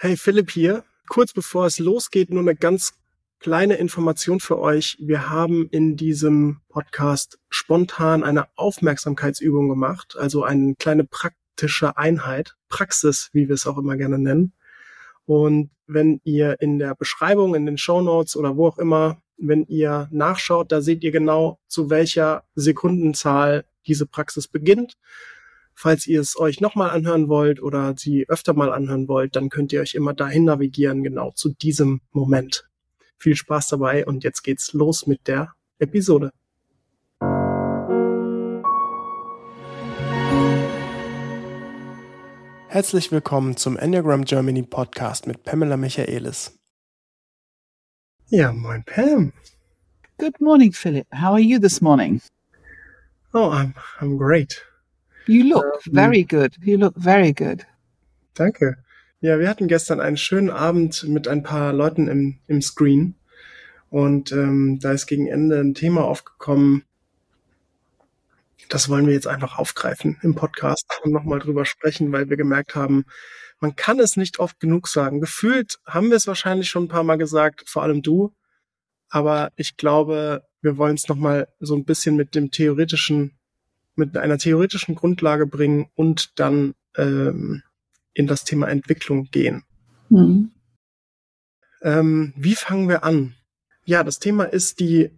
Hey, Philipp hier. Kurz bevor es losgeht, nur eine ganz kleine Information für euch. Wir haben in diesem Podcast spontan eine Aufmerksamkeitsübung gemacht, also eine kleine praktische Einheit, Praxis, wie wir es auch immer gerne nennen. Und wenn ihr in der Beschreibung, in den Show Notes oder wo auch immer, wenn ihr nachschaut, da seht ihr genau, zu welcher Sekundenzahl diese Praxis beginnt. Falls ihr es euch nochmal anhören wollt oder sie öfter mal anhören wollt, dann könnt ihr euch immer dahin navigieren, genau zu diesem Moment. Viel Spaß dabei und jetzt geht's los mit der Episode. Herzlich willkommen zum Enneagram Germany Podcast mit Pamela Michaelis. Ja, moin Pam. Good morning, Philip. How are you this morning? Oh, I'm I'm great. You look um, very good. You look very good. Danke. Ja, wir hatten gestern einen schönen Abend mit ein paar Leuten im, im Screen. Und ähm, da ist gegen Ende ein Thema aufgekommen. Das wollen wir jetzt einfach aufgreifen im Podcast und nochmal drüber sprechen, weil wir gemerkt haben, man kann es nicht oft genug sagen. Gefühlt haben wir es wahrscheinlich schon ein paar Mal gesagt, vor allem du. Aber ich glaube, wir wollen es nochmal so ein bisschen mit dem theoretischen, mit einer theoretischen Grundlage bringen und dann ähm, in das Thema Entwicklung gehen. Mhm. Ähm, wie fangen wir an? Ja, das Thema ist die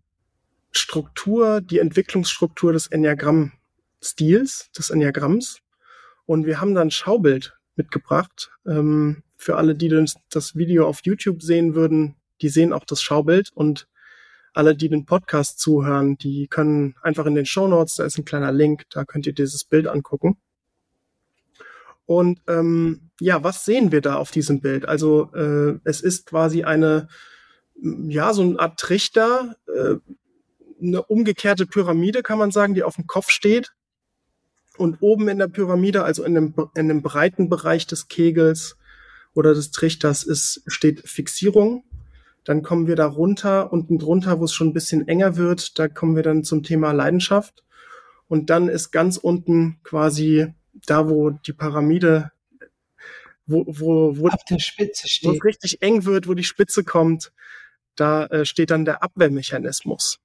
Struktur, die Entwicklungsstruktur des Enneagramm-Stils, des Enneagramms. Und wir haben da ein Schaubild mitgebracht. Ähm, für alle, die das Video auf YouTube sehen würden, die sehen auch das Schaubild und alle, die den Podcast zuhören, die können einfach in den Show Notes, da ist ein kleiner Link, da könnt ihr dieses Bild angucken. Und ähm, ja, was sehen wir da auf diesem Bild? Also äh, es ist quasi eine, ja, so eine Art Trichter, äh, eine umgekehrte Pyramide, kann man sagen, die auf dem Kopf steht. Und oben in der Pyramide, also in dem, in dem breiten Bereich des Kegels oder des Trichters, ist, steht Fixierung. Dann kommen wir da runter, unten drunter, wo es schon ein bisschen enger wird, da kommen wir dann zum Thema Leidenschaft. Und dann ist ganz unten quasi da, wo die Pyramide, wo, wo, wo, Auf der Spitze steht. wo es richtig eng wird, wo die Spitze kommt, da äh, steht dann der Abwehrmechanismus.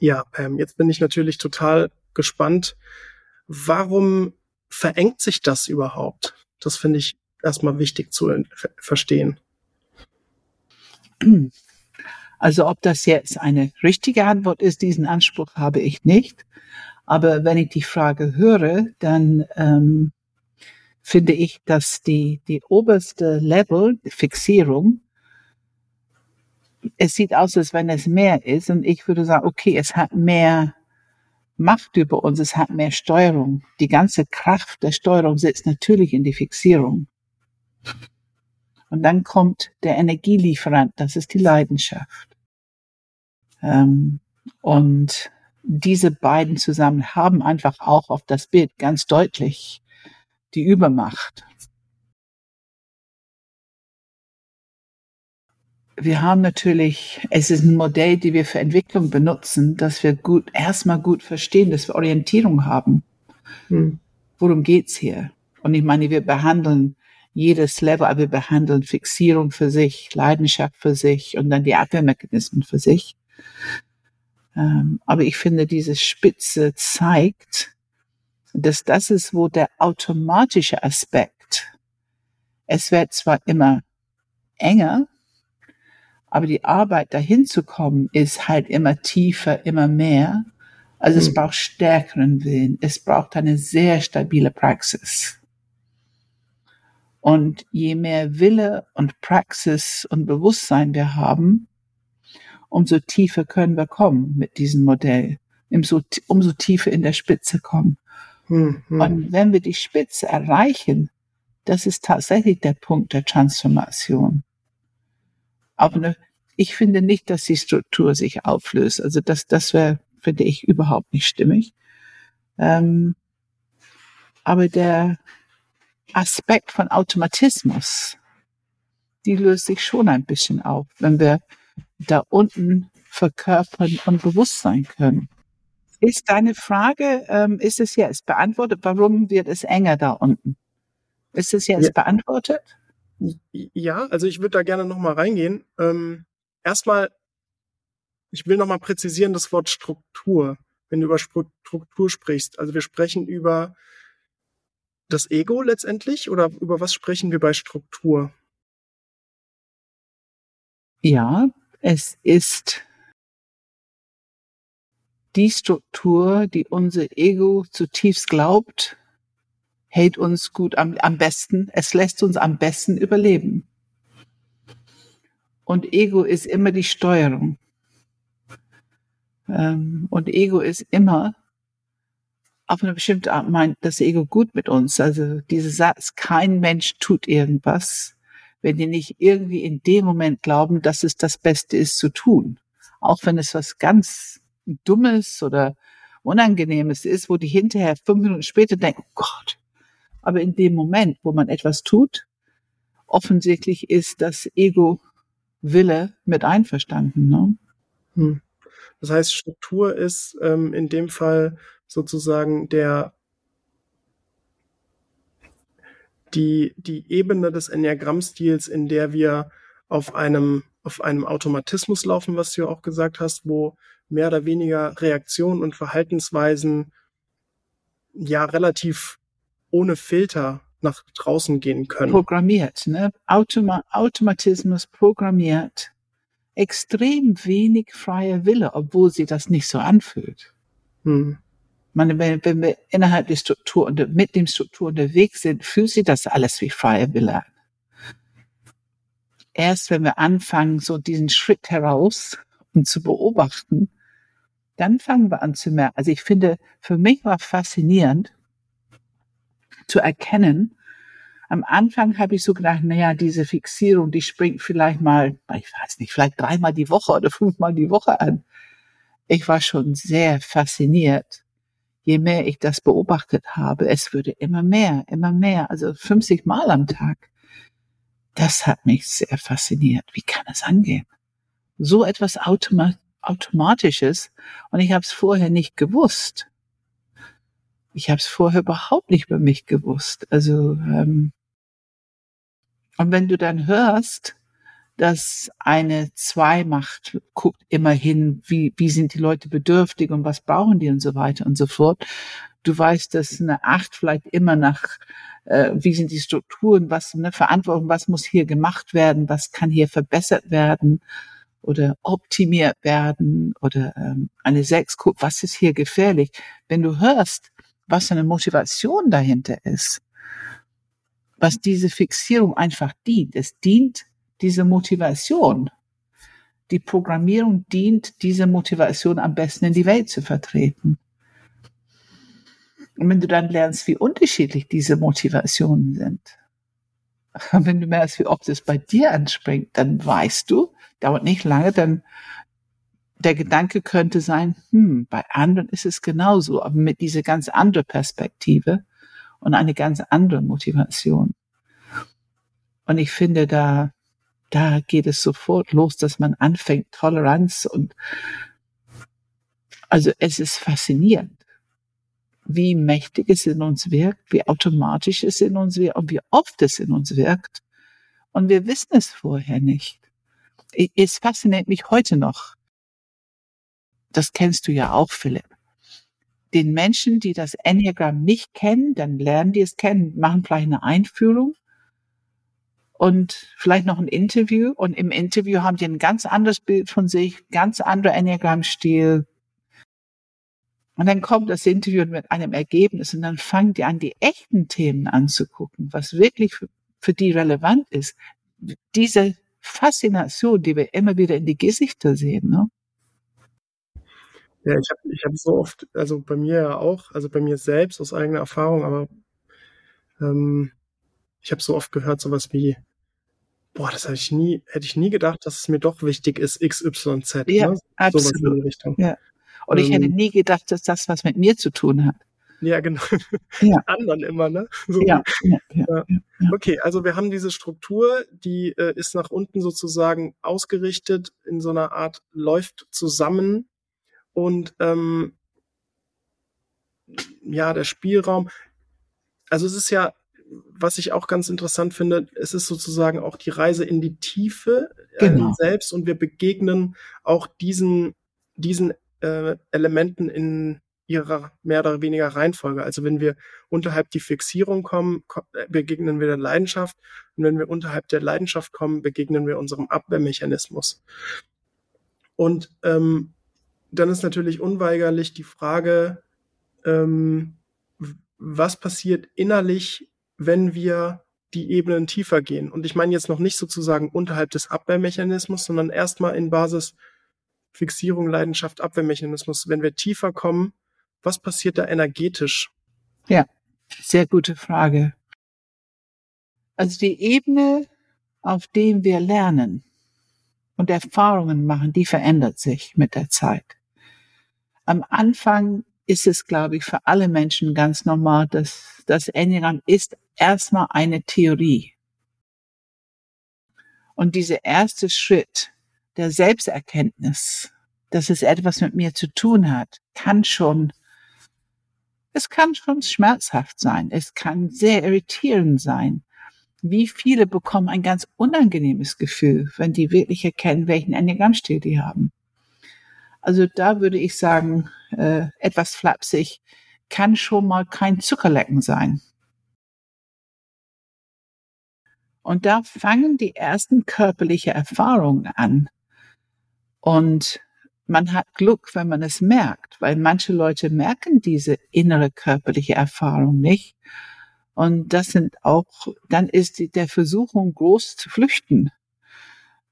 Ja, ähm, jetzt bin ich natürlich total gespannt. Warum verengt sich das überhaupt? Das finde ich erstmal wichtig zu verstehen. Also ob das jetzt eine richtige Antwort ist, diesen Anspruch habe ich nicht. Aber wenn ich die Frage höre, dann ähm, finde ich, dass die, die oberste Level, die Fixierung, es sieht aus, als wenn es mehr ist. Und ich würde sagen, okay, es hat mehr Macht über uns, es hat mehr Steuerung. Die ganze Kraft der Steuerung sitzt natürlich in die Fixierung. Und dann kommt der Energielieferant, das ist die Leidenschaft. Ähm, und diese beiden zusammen haben einfach auch auf das Bild ganz deutlich die Übermacht. Wir haben natürlich, es ist ein Modell, die wir für Entwicklung benutzen, dass wir gut, erstmal gut verstehen, dass wir Orientierung haben. Hm. Worum geht's hier? Und ich meine, wir behandeln jedes Level, aber wir behandeln Fixierung für sich, Leidenschaft für sich und dann die Abwehrmechanismen für sich. Ähm, aber ich finde, diese Spitze zeigt, dass das ist, wo der automatische Aspekt, es wird zwar immer enger, aber die Arbeit dahin zu kommen ist halt immer tiefer, immer mehr. Also es hm. braucht stärkeren Willen. Es braucht eine sehr stabile Praxis. Und je mehr Wille und Praxis und Bewusstsein wir haben, umso tiefer können wir kommen mit diesem Modell, umso, umso tiefer in der Spitze kommen. Mhm. Und wenn wir die Spitze erreichen, das ist tatsächlich der Punkt der Transformation. Aber ne, ich finde nicht, dass die Struktur sich auflöst. Also das, das wäre, finde ich, überhaupt nicht stimmig. Ähm, aber der, Aspekt von Automatismus, die löst sich schon ein bisschen auf, wenn wir da unten verkörpern und bewusst sein können. Ist deine Frage, ähm, ist es jetzt beantwortet? Warum wird es enger da unten? Ist es jetzt ja. beantwortet? Ja, also ich würde da gerne noch mal reingehen. Ähm, erstmal, ich will noch mal präzisieren das Wort Struktur, wenn du über Struktur sprichst. Also wir sprechen über das Ego letztendlich oder über was sprechen wir bei Struktur? Ja, es ist die Struktur, die unser Ego zutiefst glaubt, hält uns gut am, am besten, es lässt uns am besten überleben. Und Ego ist immer die Steuerung. Ähm, und Ego ist immer auf eine bestimmte Art meint das Ego gut mit uns. Also dieser Satz, kein Mensch tut irgendwas, wenn die nicht irgendwie in dem Moment glauben, dass es das Beste ist zu tun. Auch wenn es was ganz Dummes oder Unangenehmes ist, wo die hinterher fünf Minuten später denken, oh Gott. Aber in dem Moment, wo man etwas tut, offensichtlich ist das Ego-Wille mit einverstanden. Ne? Hm. Das heißt, Struktur ist ähm, in dem Fall sozusagen der die, die Ebene des Enneagrammstils, in der wir auf einem, auf einem Automatismus laufen, was du ja auch gesagt hast, wo mehr oder weniger Reaktionen und Verhaltensweisen ja relativ ohne Filter nach draußen gehen können. Programmiert, ne? Automa Automatismus programmiert. Extrem wenig freier Wille, obwohl sie das nicht so anfühlt. Hm meine, wenn, wenn wir innerhalb der Struktur und mit dem Struktur unterwegs sind, fühlt sich das alles wie freie Wille an. Erst wenn wir anfangen, so diesen Schritt heraus und zu beobachten, dann fangen wir an zu merken. Also ich finde, für mich war faszinierend zu erkennen, am Anfang habe ich so gedacht, naja, diese Fixierung, die springt vielleicht mal, ich weiß nicht, vielleicht dreimal die Woche oder fünfmal die Woche an. Ich war schon sehr fasziniert je mehr ich das beobachtet habe, es würde immer mehr, immer mehr, also 50 Mal am Tag. Das hat mich sehr fasziniert. Wie kann es angehen? So etwas Automa Automatisches und ich habe es vorher nicht gewusst. Ich habe es vorher überhaupt nicht über mich gewusst. Also ähm, und wenn du dann hörst, dass eine zwei macht, guckt immer hin, wie, wie sind die Leute bedürftig und was brauchen die und so weiter und so fort. Du weißt, dass eine acht vielleicht immer nach, äh, wie sind die Strukturen, was eine Verantwortung, was muss hier gemacht werden, was kann hier verbessert werden oder optimiert werden oder ähm, eine sechs guckt, was ist hier gefährlich. Wenn du hörst, was eine Motivation dahinter ist, was diese Fixierung einfach dient. Es dient diese Motivation. Die Programmierung dient, diese Motivation am besten in die Welt zu vertreten. Und wenn du dann lernst, wie unterschiedlich diese Motivationen sind, wenn du merkst, wie oft es bei dir anspringt, dann weißt du, dauert nicht lange, dann der Gedanke könnte sein, hm, bei anderen ist es genauso, aber mit dieser ganz anderen Perspektive und eine ganz andere Motivation. Und ich finde, da da geht es sofort los, dass man anfängt, Toleranz und also es ist faszinierend, wie mächtig es in uns wirkt, wie automatisch es in uns wirkt und wie oft es in uns wirkt. Und wir wissen es vorher nicht. Es fasziniert mich heute noch. Das kennst du ja auch, Philipp. Den Menschen, die das Enneagramm nicht kennen, dann lernen die es kennen, machen vielleicht eine Einführung und vielleicht noch ein Interview. Und im Interview haben die ein ganz anderes Bild von sich, ganz anderer Enneagramm-Stil. Und dann kommt das Interview mit einem Ergebnis und dann fangen die an, die echten Themen anzugucken, was wirklich für, für die relevant ist. Diese Faszination, die wir immer wieder in die Gesichter sehen. Ne? Ja, ich habe ich hab so oft, also bei mir ja auch, also bei mir selbst aus eigener Erfahrung, aber ähm, ich habe so oft gehört, sowas wie, boah, das hätte ich nie, hätte ich nie gedacht, dass es mir doch wichtig ist, XYZ. Ja, ne? absolut. Sowas in die Richtung. Ja. Und ähm, ich hätte ähm, nie gedacht, dass das was mit mir zu tun hat. Ja, genau. Ja. anderen immer, ne? So. Ja, ja, ja, ja, Okay, also wir haben diese Struktur, die äh, ist nach unten sozusagen ausgerichtet, in so einer Art läuft zusammen und ähm, ja, der Spielraum. Also es ist ja was ich auch ganz interessant finde, es ist sozusagen auch die Reise in die Tiefe äh, genau. selbst und wir begegnen auch diesen, diesen äh, Elementen in ihrer mehr oder weniger Reihenfolge. Also wenn wir unterhalb die Fixierung kommen, äh, begegnen wir der Leidenschaft. Und wenn wir unterhalb der Leidenschaft kommen, begegnen wir unserem Abwehrmechanismus. Und ähm, dann ist natürlich unweigerlich die Frage, ähm, was passiert innerlich, wenn wir die Ebenen tiefer gehen. Und ich meine jetzt noch nicht sozusagen unterhalb des Abwehrmechanismus, sondern erstmal in Basis Fixierung, Leidenschaft, Abwehrmechanismus. Wenn wir tiefer kommen, was passiert da energetisch? Ja, sehr gute Frage. Also die Ebene, auf dem wir lernen und Erfahrungen machen, die verändert sich mit der Zeit. Am Anfang ist es, glaube ich, für alle Menschen ganz normal, dass das Enneagramm ist erstmal eine Theorie. Und dieser erste Schritt der Selbsterkenntnis, dass es etwas mit mir zu tun hat, kann schon es kann schon schmerzhaft sein. Es kann sehr irritierend sein. Wie viele bekommen ein ganz unangenehmes Gefühl, wenn die wirklich erkennen, welchen Enneagrammstil die haben. Also da würde ich sagen, äh, etwas flapsig, kann schon mal kein Zuckerlecken sein. Und da fangen die ersten körperliche Erfahrungen an. Und man hat Glück, wenn man es merkt, weil manche Leute merken diese innere körperliche Erfahrung nicht. Und das sind auch, dann ist die, der Versuchung groß zu flüchten.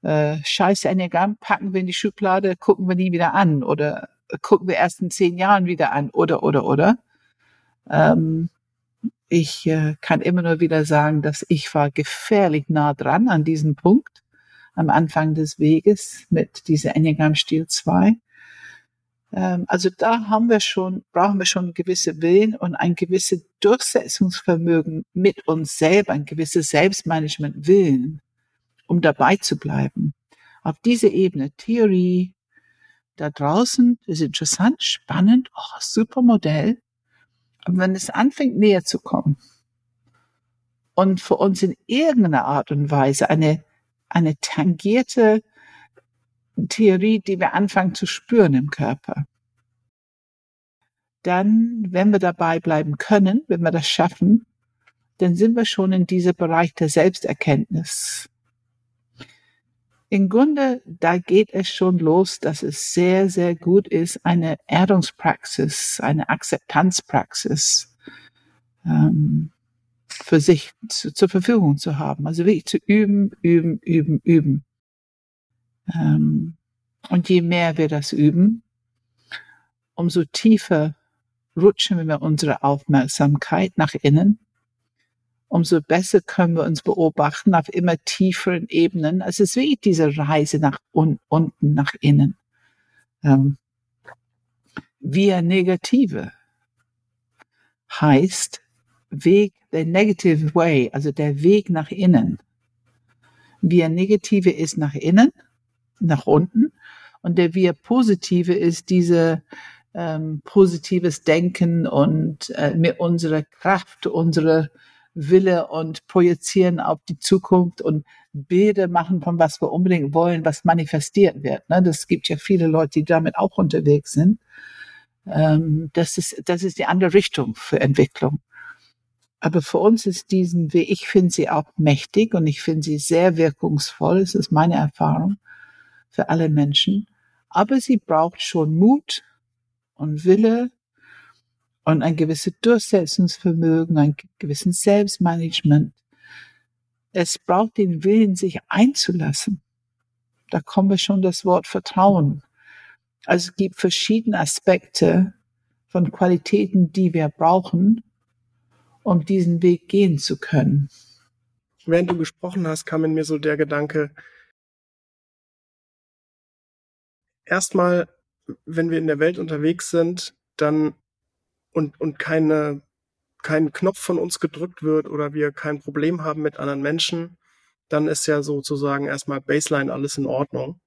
Äh, Scheiße Enneagramm packen wir in die Schublade, gucken wir nie wieder an oder gucken wir erst in zehn Jahren wieder an oder, oder, oder. Ähm, ich äh, kann immer nur wieder sagen, dass ich war gefährlich nah dran an diesem Punkt am Anfang des Weges mit dieser Enneagram Stil 2. Ähm, also da haben wir schon, brauchen wir schon gewisse Willen und ein gewisses Durchsetzungsvermögen mit uns selber, ein gewisses Selbstmanagement Willen, um dabei zu bleiben. Auf diese Ebene Theorie, da draußen ist interessant, spannend, oh, super Modell. Aber wenn es anfängt näher zu kommen und für uns in irgendeiner Art und Weise eine eine tangierte Theorie, die wir anfangen zu spüren im Körper. Dann, wenn wir dabei bleiben können, wenn wir das schaffen, dann sind wir schon in diesem Bereich der Selbsterkenntnis. Im Grunde, da geht es schon los, dass es sehr, sehr gut ist, eine Erdungspraxis, eine Akzeptanzpraxis ähm, für sich zu, zur Verfügung zu haben. Also wirklich zu üben, üben, üben, üben. Ähm, und je mehr wir das üben, umso tiefer rutschen wir unsere Aufmerksamkeit nach innen, umso besser können wir uns beobachten auf immer tieferen Ebenen. Also es ist wie diese Reise nach un unten, nach innen. Ähm, via Negative heißt, Weg, der negative way, also der Weg nach innen. Via negative ist nach innen, nach unten. Und der via positive ist diese ähm, positives Denken und äh, mit unserer Kraft, unsere Wille und projizieren auf die Zukunft und Bilder machen von was wir unbedingt wollen, was manifestiert wird. Ne? Das gibt ja viele Leute, die damit auch unterwegs sind. Ähm, das ist das ist die andere Richtung für Entwicklung. Aber für uns ist diesen Weg, ich finde sie auch mächtig und ich finde sie sehr wirkungsvoll. Es ist meine Erfahrung für alle Menschen. Aber sie braucht schon Mut und Wille und ein gewisses Durchsetzungsvermögen, ein gewisses Selbstmanagement. Es braucht den Willen, sich einzulassen. Da kommen wir schon das Wort Vertrauen. Also es gibt verschiedene Aspekte von Qualitäten, die wir brauchen, um diesen Weg gehen zu können. Während du gesprochen hast, kam in mir so der Gedanke, erstmal, wenn wir in der Welt unterwegs sind, dann und, und keine, kein Knopf von uns gedrückt wird oder wir kein Problem haben mit anderen Menschen, dann ist ja sozusagen erstmal Baseline alles in Ordnung.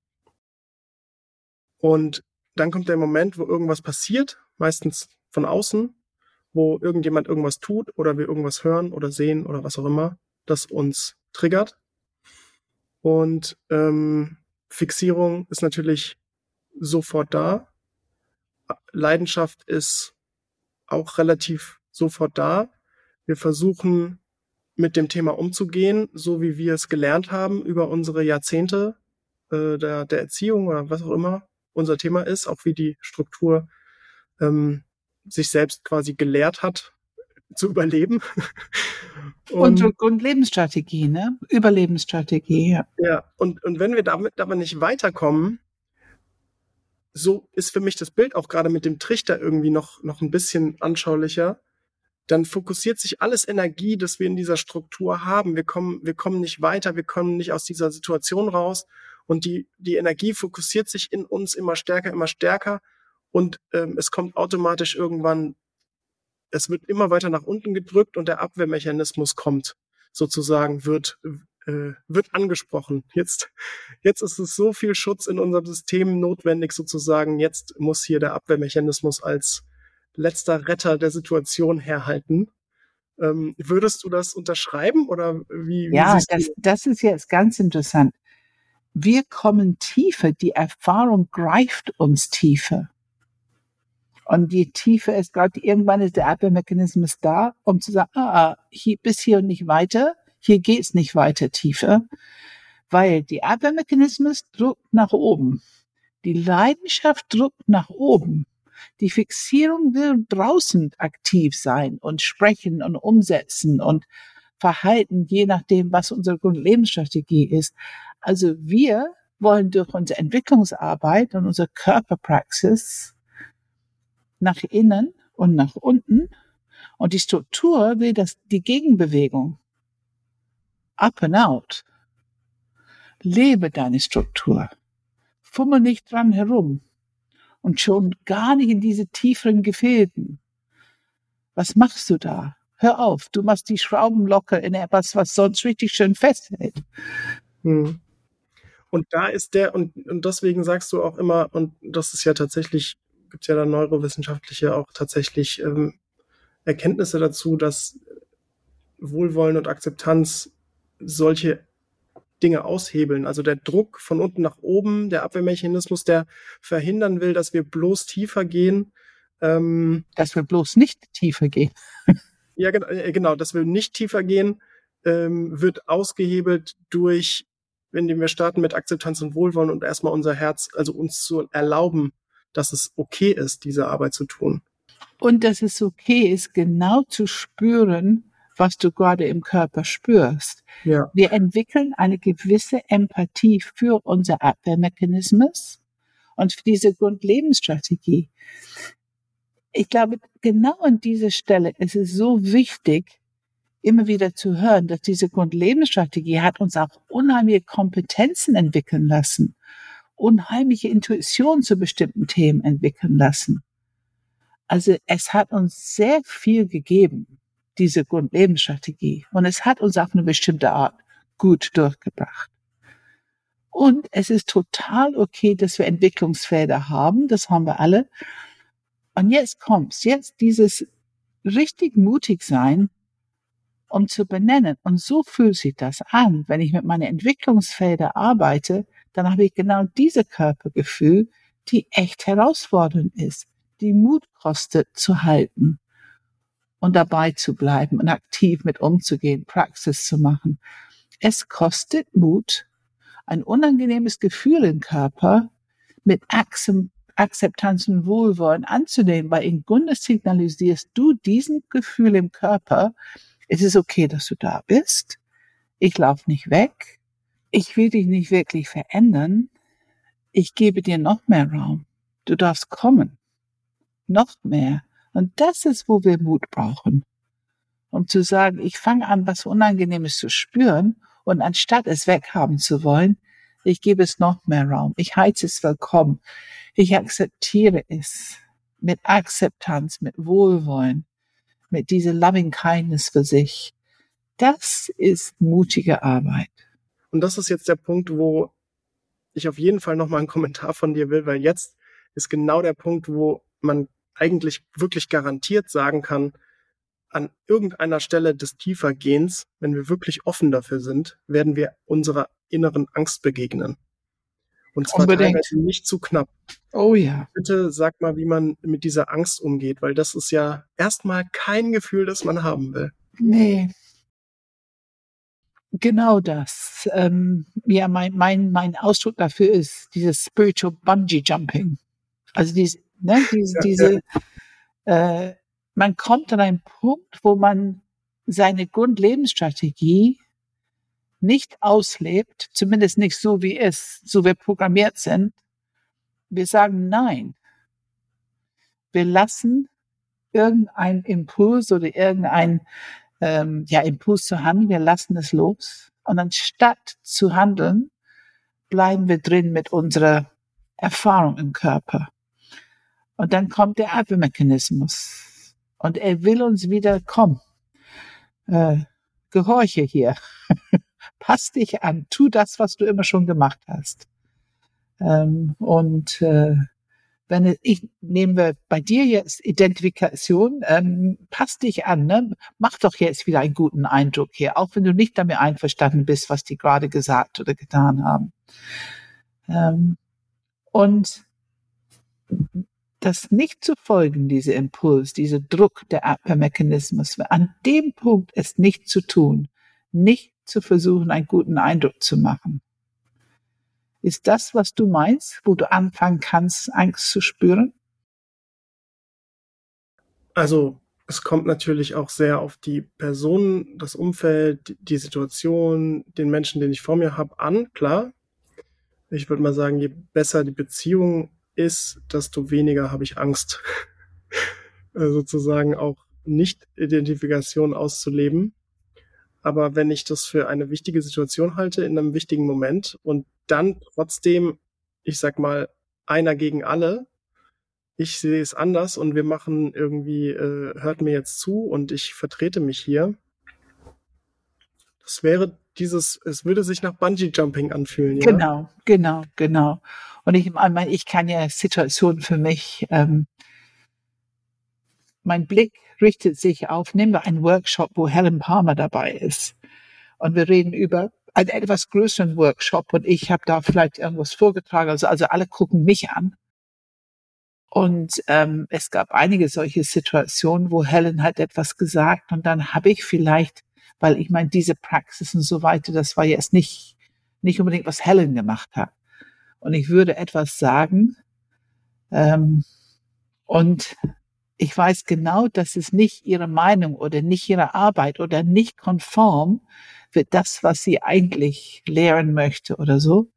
Und dann kommt der Moment, wo irgendwas passiert, meistens von außen, wo irgendjemand irgendwas tut oder wir irgendwas hören oder sehen oder was auch immer, das uns triggert. Und ähm, Fixierung ist natürlich sofort da. Leidenschaft ist auch relativ sofort da. Wir versuchen mit dem Thema umzugehen, so wie wir es gelernt haben über unsere Jahrzehnte äh, der, der Erziehung oder was auch immer unser Thema ist, auch wie die Struktur ähm, sich selbst quasi gelehrt hat zu überleben. und, und, und Lebensstrategie, ne? Überlebensstrategie, ja. Ja, und, und wenn wir damit aber nicht weiterkommen, so ist für mich das Bild auch gerade mit dem Trichter irgendwie noch, noch ein bisschen anschaulicher. Dann fokussiert sich alles Energie, das wir in dieser Struktur haben. Wir kommen, wir kommen nicht weiter, wir kommen nicht aus dieser Situation raus. Und die, die Energie fokussiert sich in uns immer stärker, immer stärker. Und ähm, es kommt automatisch irgendwann, es wird immer weiter nach unten gedrückt und der Abwehrmechanismus kommt sozusagen, wird, äh, wird angesprochen. Jetzt, jetzt ist es so viel Schutz in unserem System notwendig sozusagen. Jetzt muss hier der Abwehrmechanismus als letzter Retter der Situation herhalten. Ähm, würdest du das unterschreiben oder wie? wie ja, das, das ist jetzt ganz interessant. Wir kommen tiefer, die Erfahrung greift uns tiefer. Und die Tiefe ist gerade, irgendwann ist der Abwehrmechanismus da, um zu sagen, ah, ah hier, bis hier und nicht weiter hier geht's nicht weiter tiefer, weil die Abwehrmechanismus drückt nach oben. Die Leidenschaft drückt nach oben. Die Fixierung will draußen aktiv sein und sprechen und umsetzen und verhalten, je nachdem, was unsere Grundlebensstrategie ist. Also wir wollen durch unsere Entwicklungsarbeit und unsere Körperpraxis nach innen und nach unten und die Struktur will das, die Gegenbewegung up and out. Lebe deine Struktur. Fummel nicht dran herum. Und schon gar nicht in diese tieferen Gefilden. Was machst du da? Hör auf, du machst die Schrauben locker in etwas, was sonst richtig schön festhält. Hm. Und da ist der, und, und deswegen sagst du auch immer, und das ist ja tatsächlich, gibt ja da neurowissenschaftliche auch tatsächlich ähm, Erkenntnisse dazu, dass Wohlwollen und Akzeptanz solche Dinge aushebeln. Also der Druck von unten nach oben, der Abwehrmechanismus, der verhindern will, dass wir bloß tiefer gehen. Ähm, dass wir bloß nicht tiefer gehen. ja, äh, genau, dass wir nicht tiefer gehen, ähm, wird ausgehebelt durch, wenn wir starten mit Akzeptanz und Wohlwollen und erstmal unser Herz, also uns zu erlauben, dass es okay ist, diese Arbeit zu tun. Und dass es okay ist, genau zu spüren, was du gerade im Körper spürst. Ja. Wir entwickeln eine gewisse Empathie für unser Abwehrmechanismus und für diese Grundlebensstrategie. Ich glaube, genau an dieser Stelle ist es so wichtig, immer wieder zu hören, dass diese Grundlebensstrategie hat uns auch unheimliche Kompetenzen entwickeln lassen, unheimliche Intuition zu bestimmten Themen entwickeln lassen. Also es hat uns sehr viel gegeben diese Grundlebensstrategie. Und es hat uns auf eine bestimmte Art gut durchgebracht. Und es ist total okay, dass wir Entwicklungsfelder haben. Das haben wir alle. Und jetzt kommt's. Jetzt dieses richtig mutig sein, um zu benennen. Und so fühlt sich das an. Wenn ich mit meinen Entwicklungsfeldern arbeite, dann habe ich genau diese Körpergefühl, die echt herausfordernd ist, die Mut kostet zu halten und dabei zu bleiben und aktiv mit umzugehen, Praxis zu machen. Es kostet Mut, ein unangenehmes Gefühl im Körper mit Akzeptanz und Wohlwollen anzunehmen, weil im Grunde signalisierst du diesen Gefühl im Körper, es ist okay, dass du da bist, ich laufe nicht weg, ich will dich nicht wirklich verändern, ich gebe dir noch mehr Raum, du darfst kommen, noch mehr, und das ist, wo wir Mut brauchen. Um zu sagen, ich fange an, was Unangenehmes zu spüren und anstatt es weghaben zu wollen, ich gebe es noch mehr Raum. Ich heize es willkommen. Ich akzeptiere es mit Akzeptanz, mit Wohlwollen, mit dieser loving kindness für sich. Das ist mutige Arbeit. Und das ist jetzt der Punkt, wo ich auf jeden Fall nochmal einen Kommentar von dir will, weil jetzt ist genau der Punkt, wo man eigentlich wirklich garantiert sagen kann, an irgendeiner Stelle des Tiefergehens, wenn wir wirklich offen dafür sind, werden wir unserer inneren Angst begegnen. Und zwar Unbedingt. teilweise nicht zu knapp. Oh ja. Bitte sag mal, wie man mit dieser Angst umgeht, weil das ist ja erstmal kein Gefühl, das man haben will. Nee. Genau das. Ähm, ja, mein, mein, mein Ausdruck dafür ist dieses Spiritual Bungee Jumping. Also diese, ne, diese, diese. Äh, man kommt an einen Punkt, wo man seine Grundlebensstrategie nicht auslebt, zumindest nicht so wie es, so wir programmiert sind. Wir sagen nein. Wir lassen irgendeinen Impuls oder irgendein ähm, ja, Impuls zu handeln, wir lassen es los. Und anstatt zu handeln, bleiben wir drin mit unserer Erfahrung im Körper. Und dann kommt der Abwehrmechanismus. Und er will uns wieder, komm, äh, gehorche hier. Pass dich an, tu das, was du immer schon gemacht hast. Ähm, und äh, wenn ich nehmen wir bei dir jetzt Identifikation, ähm, passt dich an, ne? mach doch jetzt wieder einen guten Eindruck hier, auch wenn du nicht damit einverstanden bist, was die gerade gesagt oder getan haben. Ähm, und das nicht zu folgen, diese Impuls, dieser Druck der Abwehrmechanismus, an dem Punkt es nicht zu tun, nicht zu versuchen, einen guten Eindruck zu machen. Ist das, was du meinst, wo du anfangen kannst, Angst zu spüren? Also es kommt natürlich auch sehr auf die Person, das Umfeld, die Situation, den Menschen, den ich vor mir habe, an, klar. Ich würde mal sagen, je besser die Beziehung ist, desto weniger habe ich Angst, sozusagen auch Nicht-Identifikation auszuleben. Aber wenn ich das für eine wichtige Situation halte, in einem wichtigen Moment und dann trotzdem, ich sag mal, einer gegen alle, ich sehe es anders und wir machen irgendwie, äh, hört mir jetzt zu und ich vertrete mich hier. Das wäre dieses, es würde sich nach Bungee Jumping anfühlen. Ja? Genau, genau, genau. Und ich meine, ich kann ja Situationen für mich, ähm, mein Blick richtet sich auf, nehmen wir einen Workshop, wo Helen Palmer dabei ist. Und wir reden über einen etwas größeren Workshop und ich habe da vielleicht irgendwas vorgetragen. Also, also alle gucken mich an. Und ähm, es gab einige solche Situationen, wo Helen hat etwas gesagt und dann habe ich vielleicht, weil ich meine, diese Praxis und so weiter, das war jetzt nicht, nicht unbedingt, was Helen gemacht hat und ich würde etwas sagen ähm, und ich weiß genau, dass es nicht ihre Meinung oder nicht ihre Arbeit oder nicht konform wird das, was sie eigentlich lehren möchte oder so.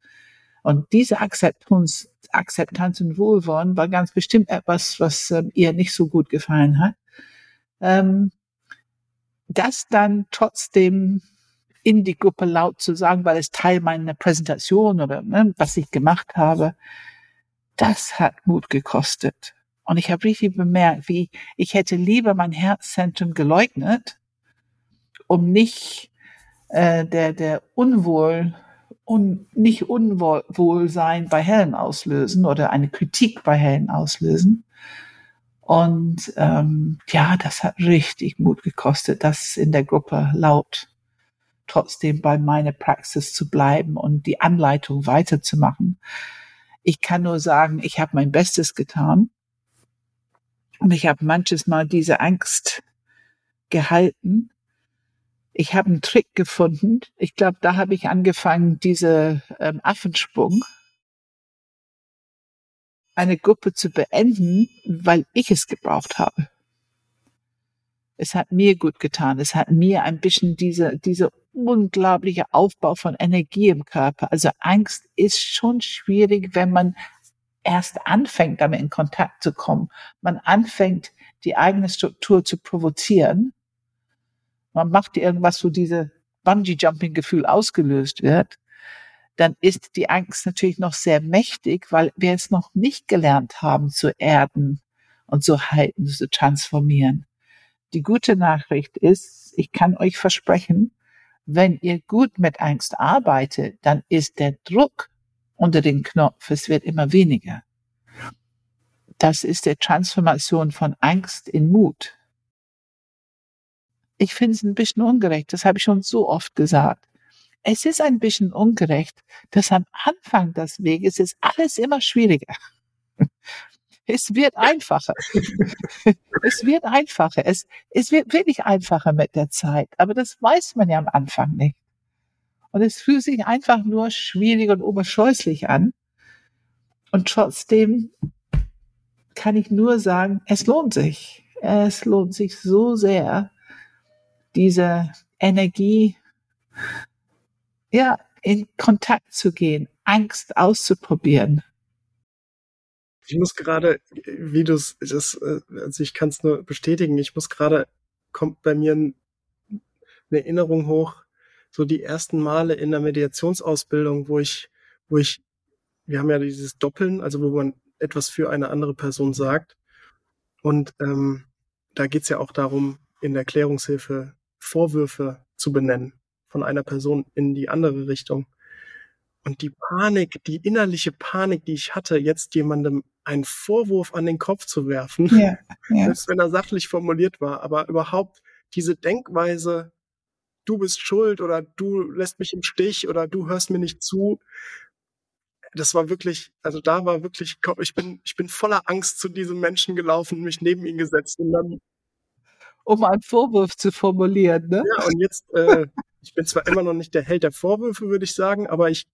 Und diese Akzeptanz, Akzeptanz und Wohlwollen war ganz bestimmt etwas, was ähm, ihr nicht so gut gefallen hat. Ähm, das dann trotzdem in die Gruppe laut zu sagen, weil es Teil meiner Präsentation oder ne, was ich gemacht habe, das hat Mut gekostet. Und ich habe richtig bemerkt, wie ich hätte lieber mein Herzzentrum geleugnet, um nicht äh, der, der Unwohl und nicht Unwohlsein bei Helen auslösen oder eine Kritik bei Helen auslösen. Und ähm, ja, das hat richtig Mut gekostet, das in der Gruppe laut trotzdem bei meiner Praxis zu bleiben und die Anleitung weiterzumachen. Ich kann nur sagen, ich habe mein Bestes getan. Und ich habe manches Mal diese Angst gehalten. Ich habe einen Trick gefunden. Ich glaube, da habe ich angefangen, diese ähm, Affensprung eine Gruppe zu beenden, weil ich es gebraucht habe. Es hat mir gut getan. Es hat mir ein bisschen diese, diese unglaubliche Aufbau von Energie im Körper. Also Angst ist schon schwierig, wenn man erst anfängt, damit in Kontakt zu kommen. Man anfängt, die eigene Struktur zu provozieren. Man macht irgendwas, wo diese Bungee-Jumping-Gefühl ausgelöst wird. Dann ist die Angst natürlich noch sehr mächtig, weil wir es noch nicht gelernt haben zu erden und zu halten, zu transformieren. Die gute Nachricht ist, ich kann euch versprechen, wenn ihr gut mit Angst arbeitet, dann ist der Druck unter den Knopf, es wird immer weniger. Das ist der Transformation von Angst in Mut. ich finde es ein bisschen ungerecht, das habe ich schon so oft gesagt. Es ist ein bisschen ungerecht, dass am Anfang des Weges ist alles immer schwieriger. Es wird einfacher. es wird einfacher. Es, es wird wirklich einfacher mit der Zeit. Aber das weiß man ja am Anfang nicht. Und es fühlt sich einfach nur schwierig und oberscheußlich an. Und trotzdem kann ich nur sagen, es lohnt sich. Es lohnt sich so sehr, diese Energie, ja, in Kontakt zu gehen, Angst auszuprobieren. Ich muss gerade, wie du es, also ich kann es nur bestätigen, ich muss gerade, kommt bei mir eine Erinnerung hoch, so die ersten Male in der Mediationsausbildung, wo ich, wo ich, wir haben ja dieses Doppeln, also wo man etwas für eine andere Person sagt. Und ähm, da geht's ja auch darum, in der Klärungshilfe Vorwürfe zu benennen von einer Person in die andere Richtung. Und die Panik, die innerliche Panik, die ich hatte, jetzt jemandem einen Vorwurf an den Kopf zu werfen, ja, ja. selbst wenn er sachlich formuliert war, aber überhaupt diese Denkweise, du bist schuld oder du lässt mich im Stich oder du hörst mir nicht zu. Das war wirklich, also da war wirklich, ich bin, ich bin voller Angst zu diesem Menschen gelaufen, mich neben ihn gesetzt und dann. Um einen Vorwurf zu formulieren, ne? Ja, und jetzt, äh, ich bin zwar immer noch nicht der Held der Vorwürfe, würde ich sagen, aber ich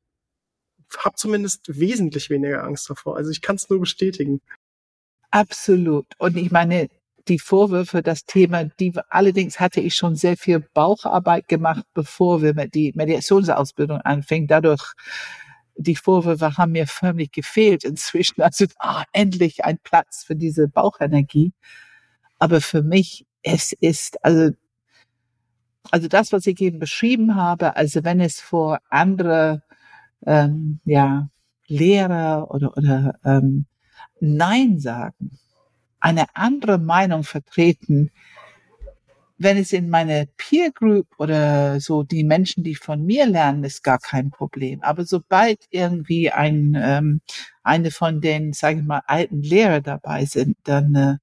habe zumindest wesentlich weniger Angst davor. Also ich kann es nur bestätigen. Absolut. Und ich meine, die Vorwürfe, das Thema, die allerdings hatte ich schon sehr viel Baucharbeit gemacht, bevor wir mit die Mediationsausbildung anfingen. Dadurch die Vorwürfe haben mir förmlich gefehlt inzwischen. Also ah, endlich ein Platz für diese Bauchenergie. Aber für mich, es ist also also das, was ich eben beschrieben habe, also wenn es vor andere ähm, ja Lehrer oder oder ähm, Nein sagen, eine andere Meinung vertreten, wenn es in meine Peer Group oder so die Menschen, die von mir lernen, ist gar kein Problem. Aber sobald irgendwie ein ähm, eine von den, sage ich mal, alten Lehrer dabei sind, dann äh,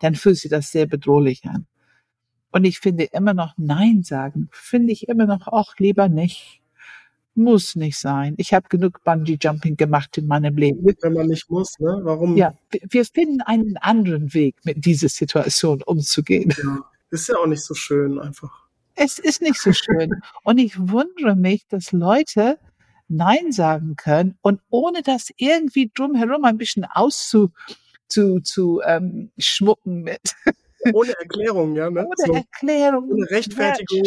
dann fühlt sich das sehr bedrohlich an. Und ich finde immer noch Nein sagen, finde ich immer noch auch lieber nicht. Muss nicht sein. Ich habe genug Bungee Jumping gemacht in meinem Leben. Wenn man nicht muss, ne? Warum? Ja, wir finden einen anderen Weg, mit dieser Situation umzugehen. Ja, ist ja auch nicht so schön einfach. Es ist nicht so schön. und ich wundere mich, dass Leute Nein sagen können und ohne das irgendwie drumherum ein bisschen auszu zu, zu ähm, schmucken mit ohne Erklärung, ja, ne? Ohne so, Erklärung. Ohne Rechtfertigung,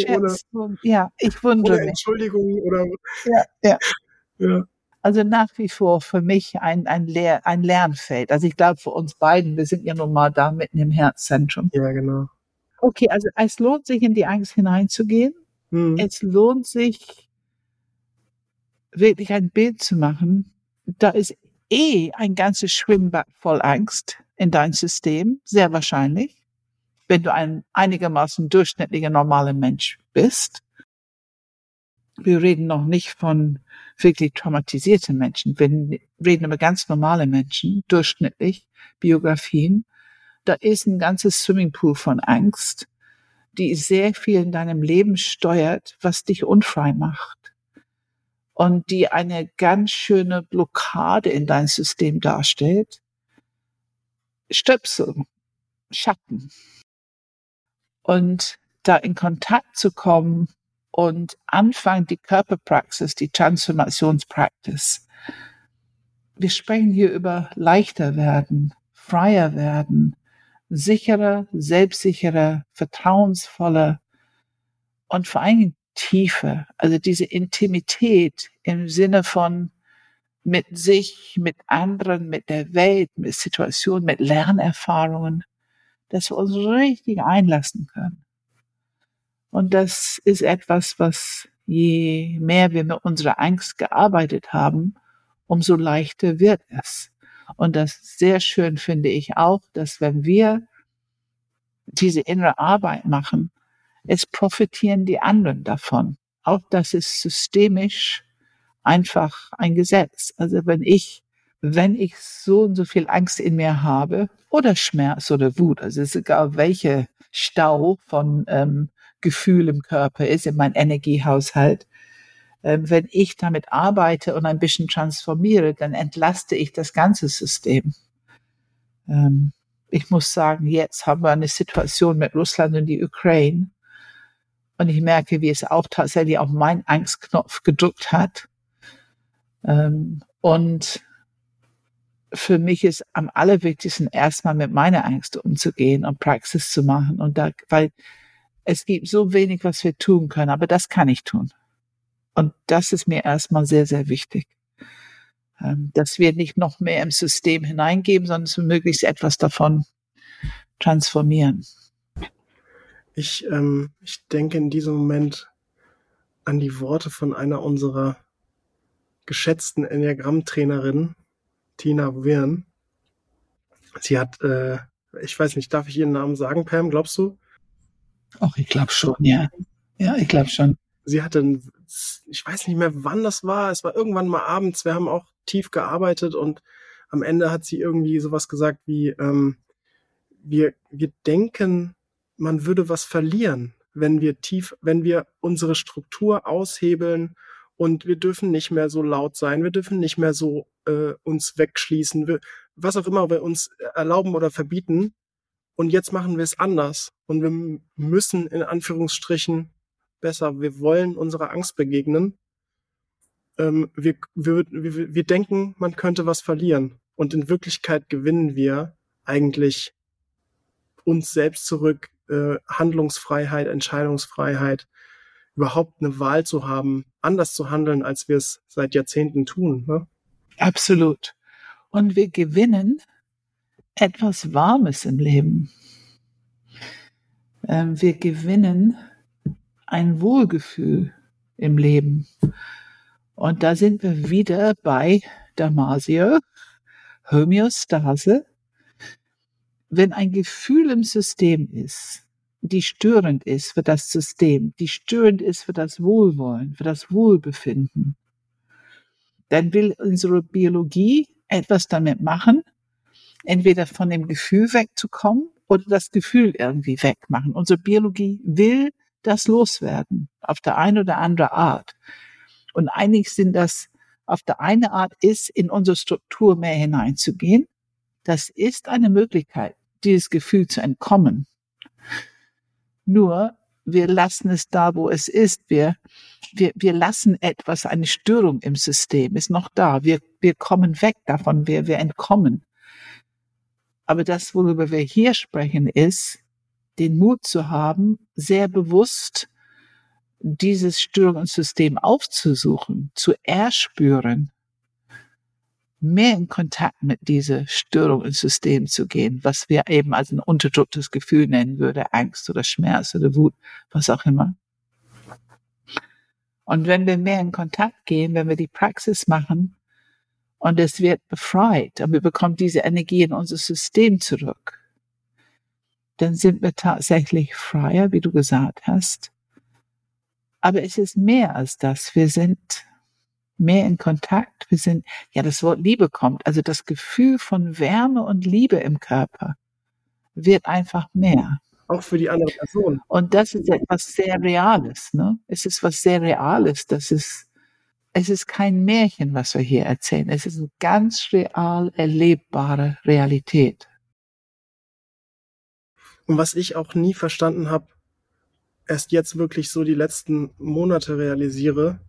ohne, ja, ich wundere ohne Entschuldigung oder. Ja, ja. ja. Also nach wie vor für mich ein, ein, Lehr ein Lernfeld. Also ich glaube für uns beiden, wir sind ja nun mal da mitten im Herzzentrum. Ja, genau. Okay, also es lohnt sich in die Angst hineinzugehen. Hm. Es lohnt sich wirklich ein Bild zu machen. Da ist eh ein ganzes Schwimmbad voll Angst in dein System, sehr wahrscheinlich wenn du ein einigermaßen durchschnittlicher normaler Mensch bist. Wir reden noch nicht von wirklich traumatisierten Menschen. Wir reden über ganz normale Menschen, durchschnittlich, Biografien. Da ist ein ganzes Swimmingpool von Angst, die sehr viel in deinem Leben steuert, was dich unfrei macht. Und die eine ganz schöne Blockade in dein System darstellt. Stöpsel, Schatten, und da in Kontakt zu kommen und anfangen die Körperpraxis, die Transformationspraxis. Wir sprechen hier über leichter werden, freier werden, sicherer, selbstsicherer, vertrauensvoller und vor allen Dingen tiefer. Also diese Intimität im Sinne von mit sich, mit anderen, mit der Welt, mit Situationen, mit Lernerfahrungen dass wir uns richtig einlassen können. Und das ist etwas, was je mehr wir mit unserer Angst gearbeitet haben, umso leichter wird es. Und das sehr schön finde ich auch, dass wenn wir diese innere Arbeit machen, es profitieren die anderen davon. Auch das ist systemisch einfach ein Gesetz. Also wenn ich wenn ich so und so viel Angst in mir habe oder Schmerz oder Wut, also es ist egal welche Stau von ähm, Gefühl im Körper ist, in meinem Energiehaushalt. Ähm, wenn ich damit arbeite und ein bisschen transformiere, dann entlaste ich das ganze System. Ähm, ich muss sagen, jetzt haben wir eine Situation mit Russland und die Ukraine. Und ich merke, wie es auch tatsächlich auf meinen Angstknopf gedrückt hat. Ähm, und für mich ist am allerwichtigsten, erstmal mit meiner Angst umzugehen und Praxis zu machen. Und da, weil es gibt so wenig, was wir tun können, aber das kann ich tun. Und das ist mir erstmal sehr, sehr wichtig. Ähm, dass wir nicht noch mehr im System hineingeben, sondern möglichst etwas davon transformieren. Ich, ähm, ich denke in diesem Moment an die Worte von einer unserer geschätzten Enneagramm-Trainerinnen, Tina Wirn. Sie hat, äh, ich weiß nicht, darf ich ihren Namen sagen, Pam, glaubst du? Ach, ich glaube schon, ja. Ja, ich glaube schon. Sie hatte, ein, ich weiß nicht mehr, wann das war. Es war irgendwann mal abends. Wir haben auch tief gearbeitet und am Ende hat sie irgendwie sowas gesagt wie, ähm, wir, wir denken, man würde was verlieren, wenn wir tief, wenn wir unsere Struktur aushebeln und wir dürfen nicht mehr so laut sein, wir dürfen nicht mehr so äh, uns wegschließen, was auch immer wir uns erlauben oder verbieten. Und jetzt machen wir es anders und wir müssen in Anführungsstrichen besser, wir wollen unserer Angst begegnen. Ähm, wir, wir, wir, wir denken, man könnte was verlieren und in Wirklichkeit gewinnen wir eigentlich uns selbst zurück, äh, Handlungsfreiheit, Entscheidungsfreiheit, überhaupt eine Wahl zu haben, anders zu handeln, als wir es seit Jahrzehnten tun. Ne? Absolut. Und wir gewinnen etwas Warmes im Leben. Ähm, wir gewinnen ein Wohlgefühl im Leben. Und da sind wir wieder bei Damasio, Homöostase. Wenn ein Gefühl im System ist, die störend ist für das System, die störend ist für das Wohlwollen, für das Wohlbefinden, dann will unsere Biologie etwas damit machen, entweder von dem Gefühl wegzukommen oder das Gefühl irgendwie wegmachen. Unsere Biologie will das loswerden, auf der eine oder andere Art. Und eigentlich sind das, auf der eine Art ist, in unsere Struktur mehr hineinzugehen. Das ist eine Möglichkeit, dieses Gefühl zu entkommen. Nur, wir lassen es da, wo es ist. Wir, wir, wir lassen etwas, eine Störung im System ist noch da. Wir, wir kommen weg davon, wir, wir entkommen. Aber das, worüber wir hier sprechen, ist, den Mut zu haben, sehr bewusst dieses Störungssystem aufzusuchen, zu erspüren, mehr in Kontakt mit dieser Störung im System zu gehen, was wir eben als ein unterdrücktes Gefühl nennen würde, Angst oder Schmerz oder Wut, was auch immer. Und wenn wir mehr in Kontakt gehen, wenn wir die Praxis machen und es wird befreit und wir bekommen diese Energie in unser System zurück, dann sind wir tatsächlich freier, wie du gesagt hast. Aber es ist mehr als das. Wir sind mehr in Kontakt. Wir sind, ja, das Wort Liebe kommt. Also das Gefühl von Wärme und Liebe im Körper wird einfach mehr. Auch für die andere Person. Und das ist etwas sehr Reales, ne? Es ist was sehr Reales. Das ist, es ist kein Märchen, was wir hier erzählen. Es ist eine ganz real erlebbare Realität. Und was ich auch nie verstanden habe, erst jetzt wirklich so die letzten Monate realisiere,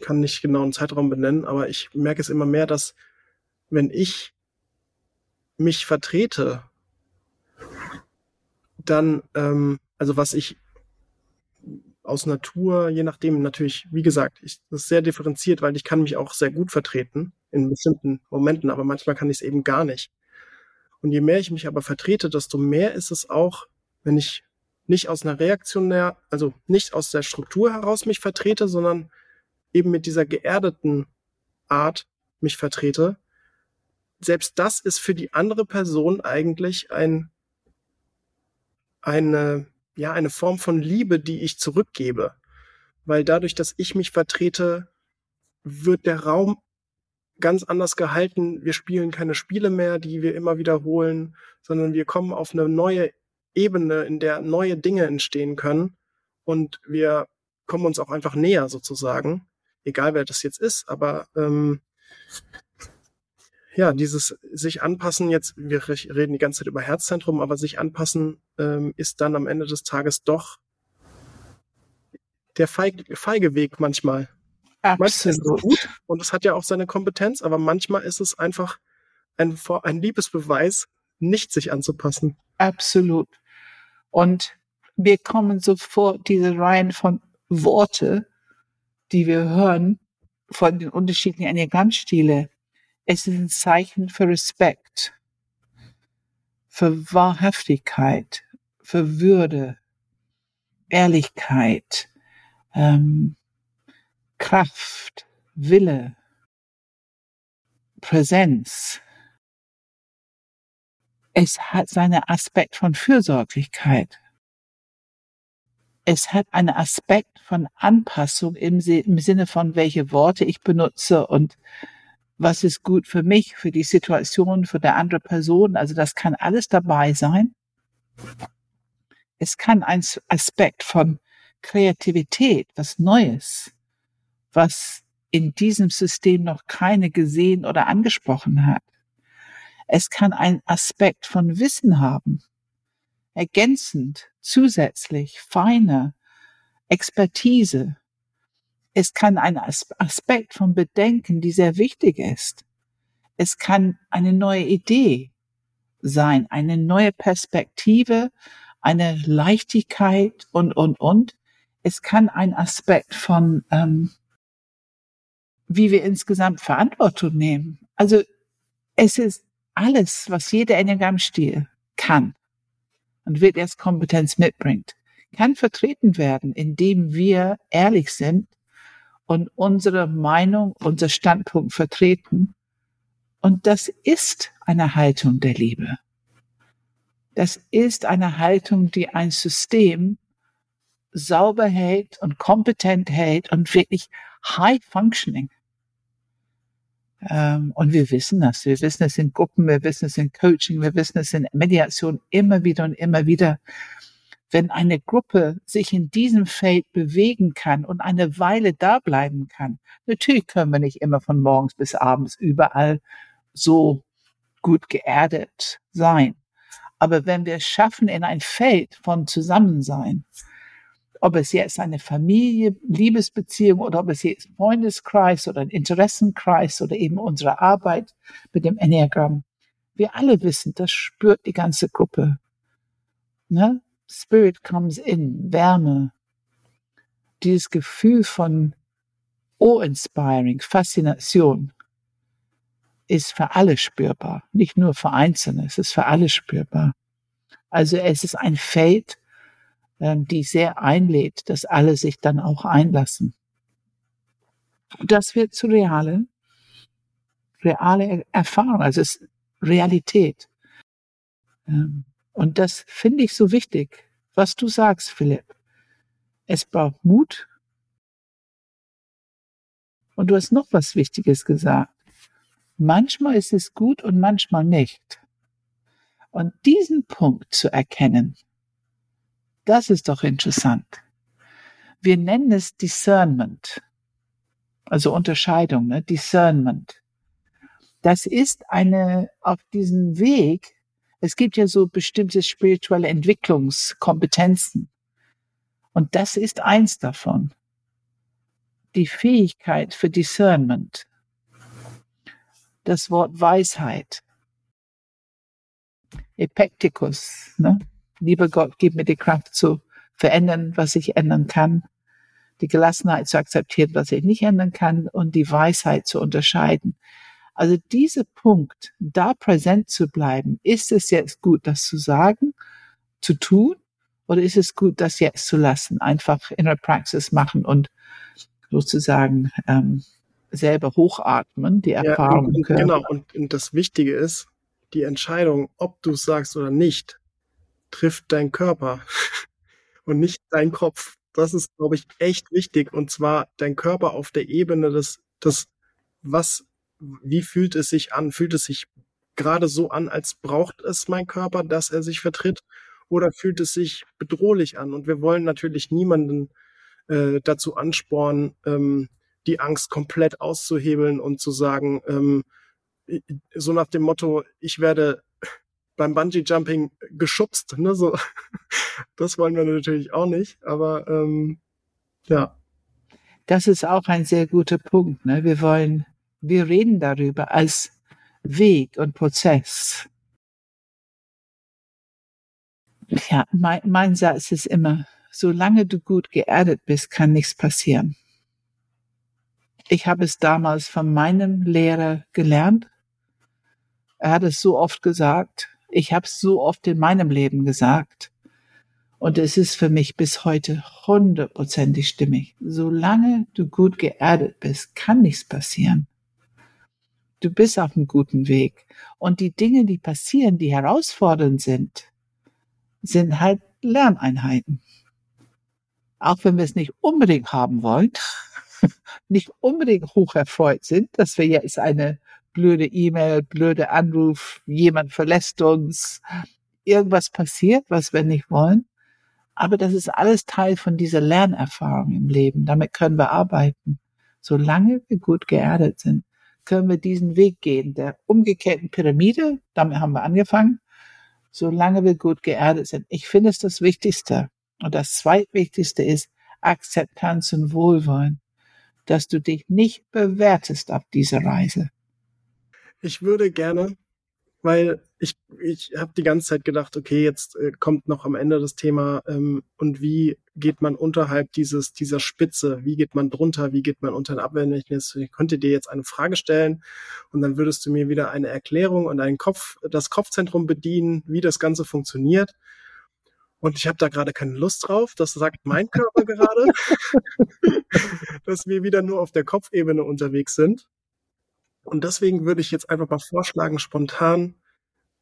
kann nicht genau einen Zeitraum benennen, aber ich merke es immer mehr, dass wenn ich mich vertrete, dann, ähm, also was ich aus Natur, je nachdem natürlich, wie gesagt, ich, das ist sehr differenziert, weil ich kann mich auch sehr gut vertreten in bestimmten Momenten, aber manchmal kann ich es eben gar nicht. Und je mehr ich mich aber vertrete, desto mehr ist es auch, wenn ich nicht aus einer reaktionär, also nicht aus der Struktur heraus mich vertrete, sondern eben mit dieser geerdeten Art mich vertrete, selbst das ist für die andere Person eigentlich ein, eine, ja, eine Form von Liebe, die ich zurückgebe. Weil dadurch, dass ich mich vertrete, wird der Raum ganz anders gehalten. Wir spielen keine Spiele mehr, die wir immer wiederholen, sondern wir kommen auf eine neue Ebene, in der neue Dinge entstehen können und wir kommen uns auch einfach näher sozusagen, egal wer das jetzt ist, aber ähm, ja, dieses sich anpassen jetzt, wir reden die ganze Zeit über Herzzentrum, aber sich anpassen ähm, ist dann am Ende des Tages doch der feige, feige Weg manchmal. Absolut. Manchmal ist es gut und es hat ja auch seine Kompetenz, aber manchmal ist es einfach ein, ein Liebesbeweis, nicht sich anzupassen. Absolut. Und wir kommen sofort diese Reihen von Worte, die wir hören von den unterschiedlichen Enneagrammstile. Es ist ein Zeichen für Respekt, für Wahrhaftigkeit, für Würde, Ehrlichkeit, ähm, Kraft, Wille, Präsenz. Es hat seinen Aspekt von Fürsorglichkeit. Es hat einen Aspekt von Anpassung im, im Sinne von, welche Worte ich benutze und was ist gut für mich, für die Situation, für der andere Person. Also das kann alles dabei sein. Es kann ein Aspekt von Kreativität, was Neues, was in diesem System noch keine gesehen oder angesprochen hat. Es kann ein Aspekt von Wissen haben, ergänzend, zusätzlich, feiner, Expertise. Es kann ein Aspekt von Bedenken, die sehr wichtig ist. Es kann eine neue Idee sein, eine neue Perspektive, eine Leichtigkeit und, und, und. Es kann ein Aspekt von ähm, wie wir insgesamt Verantwortung nehmen. Also es ist alles, was jeder Enneagrammstil kann und wird erst Kompetenz mitbringt, kann vertreten werden, indem wir ehrlich sind und unsere Meinung, unser Standpunkt vertreten. Und das ist eine Haltung der Liebe. Das ist eine Haltung, die ein System sauber hält und kompetent hält und wirklich high functioning. Ähm, und wir wissen das. Wir wissen es in Gruppen, wir wissen es in Coaching, wir wissen es in Mediation immer wieder und immer wieder. Wenn eine Gruppe sich in diesem Feld bewegen kann und eine Weile da bleiben kann, natürlich können wir nicht immer von morgens bis abends überall so gut geerdet sein. Aber wenn wir es schaffen, in ein Feld von Zusammensein, ob es jetzt eine Familie, Liebesbeziehung oder ob es jetzt Freundeskreis oder ein Interessenkreis oder eben unsere Arbeit mit dem Enneagramm. Wir alle wissen, das spürt die ganze Gruppe. Ne? Spirit comes in, Wärme, dieses Gefühl von awe-inspiring, Faszination ist für alle spürbar, nicht nur für Einzelne, es ist für alle spürbar. Also es ist ein Feld, die sehr einlädt, dass alle sich dann auch einlassen. Das wird zu reale, reale Erfahrung, also es ist Realität. Ähm, und das finde ich so wichtig, was du sagst, Philipp. Es braucht Mut. Und du hast noch was Wichtiges gesagt. Manchmal ist es gut und manchmal nicht. Und diesen Punkt zu erkennen, das ist doch interessant. Wir nennen es Discernment, also Unterscheidung, ne? Discernment. Das ist eine auf diesem Weg. Es gibt ja so bestimmte spirituelle Entwicklungskompetenzen. Und das ist eins davon. Die Fähigkeit für Discernment. Das Wort Weisheit. Epektikus, ne? Lieber Gott, gib mir die Kraft zu verändern, was ich ändern kann, die Gelassenheit zu akzeptieren, was ich nicht ändern kann und die Weisheit zu unterscheiden. Also dieser Punkt, da präsent zu bleiben, ist es jetzt gut, das zu sagen, zu tun, oder ist es gut, das jetzt zu lassen, einfach in der Praxis machen und sozusagen ähm, selber hochatmen, die Erfahrung. Ja, und, genau, und, und das Wichtige ist, die Entscheidung, ob du es sagst oder nicht, trifft dein Körper und nicht dein Kopf. Das ist, glaube ich, echt wichtig. Und zwar dein Körper auf der Ebene des, des, was, wie fühlt es sich an? Fühlt es sich gerade so an, als braucht es mein Körper, dass er sich vertritt? oder fühlt es sich bedrohlich an? Und wir wollen natürlich niemanden äh, dazu anspornen, ähm, die Angst komplett auszuhebeln und zu sagen, ähm, so nach dem Motto, ich werde beim Bungee Jumping geschubst, ne? So, das wollen wir natürlich auch nicht, aber ähm, ja. Das ist auch ein sehr guter Punkt. Ne? Wir wollen, wir reden darüber als Weg und Prozess. Ja, mein, mein Satz ist immer, solange du gut geerdet bist, kann nichts passieren. Ich habe es damals von meinem Lehrer gelernt. Er hat es so oft gesagt. Ich habe es so oft in meinem Leben gesagt. Und es ist für mich bis heute hundertprozentig stimmig. Solange du gut geerdet bist, kann nichts passieren. Du bist auf einem guten Weg. Und die Dinge, die passieren, die herausfordernd sind, sind halt Lerneinheiten. Auch wenn wir es nicht unbedingt haben wollen, nicht unbedingt hocherfreut sind, dass wir jetzt eine blöde E-Mail, blöde Anruf, jemand verlässt uns, irgendwas passiert, was wir nicht wollen. Aber das ist alles Teil von dieser Lernerfahrung im Leben. Damit können wir arbeiten. Solange wir gut geerdet sind, können wir diesen Weg gehen, der umgekehrten Pyramide. Damit haben wir angefangen. Solange wir gut geerdet sind. Ich finde es das Wichtigste. Und das zweitwichtigste ist Akzeptanz und Wohlwollen, dass du dich nicht bewertest auf dieser Reise. Ich würde gerne, weil ich, ich habe die ganze Zeit gedacht, okay, jetzt äh, kommt noch am Ende das Thema ähm, und wie geht man unterhalb dieses dieser Spitze, wie geht man drunter, wie geht man unter den Abwehrmechanismus. Ich könnte dir jetzt eine Frage stellen und dann würdest du mir wieder eine Erklärung und einen Kopf, das Kopfzentrum bedienen, wie das Ganze funktioniert. Und ich habe da gerade keine Lust drauf. Das sagt mein Körper gerade, dass wir wieder nur auf der Kopfebene unterwegs sind. Und deswegen würde ich jetzt einfach mal vorschlagen, spontan,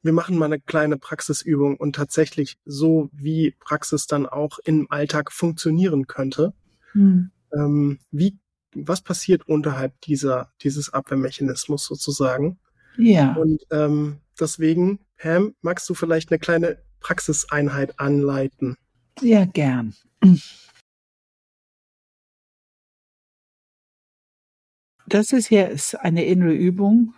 wir machen mal eine kleine Praxisübung und tatsächlich so, wie Praxis dann auch im Alltag funktionieren könnte. Hm. Ähm, wie, was passiert unterhalb dieser, dieses Abwehrmechanismus sozusagen? Ja. Und ähm, deswegen, Pam, magst du vielleicht eine kleine Praxiseinheit anleiten? Ja, gern. Das ist hier eine innere Übung,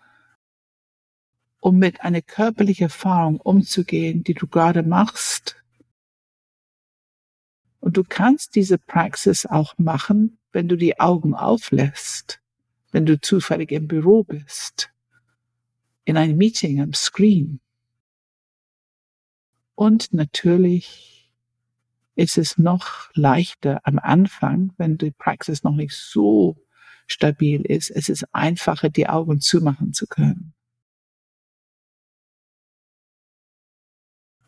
um mit einer körperlichen Erfahrung umzugehen, die du gerade machst. Und du kannst diese Praxis auch machen, wenn du die Augen auflässt, wenn du zufällig im Büro bist, in einem Meeting am Screen. Und natürlich ist es noch leichter am Anfang, wenn die Praxis noch nicht so stabil ist. Es ist einfacher, die Augen zumachen zu können.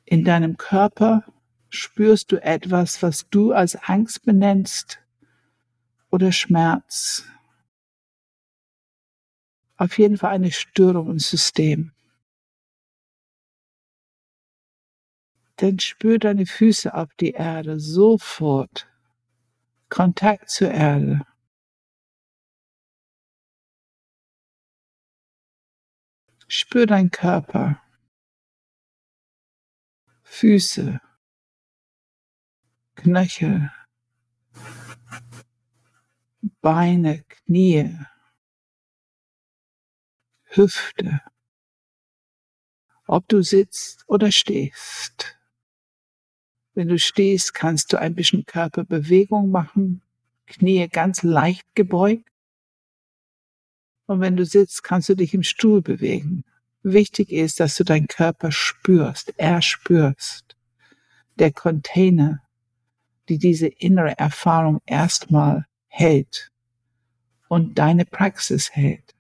In deinem Körper spürst du etwas, was du als Angst benennst oder Schmerz. Auf jeden Fall eine Störung im System. Dann spür deine Füße auf die Erde sofort. Kontakt zur Erde. Spür deinen Körper, Füße, Knöchel, Beine, Knie, Hüfte, ob du sitzt oder stehst. Wenn du stehst, kannst du ein bisschen Körperbewegung machen, Knie ganz leicht gebeugt und wenn du sitzt, kannst du dich im Stuhl bewegen. Wichtig ist, dass du deinen Körper spürst, erspürst. Der Container, die diese innere Erfahrung erstmal hält und deine Praxis hält.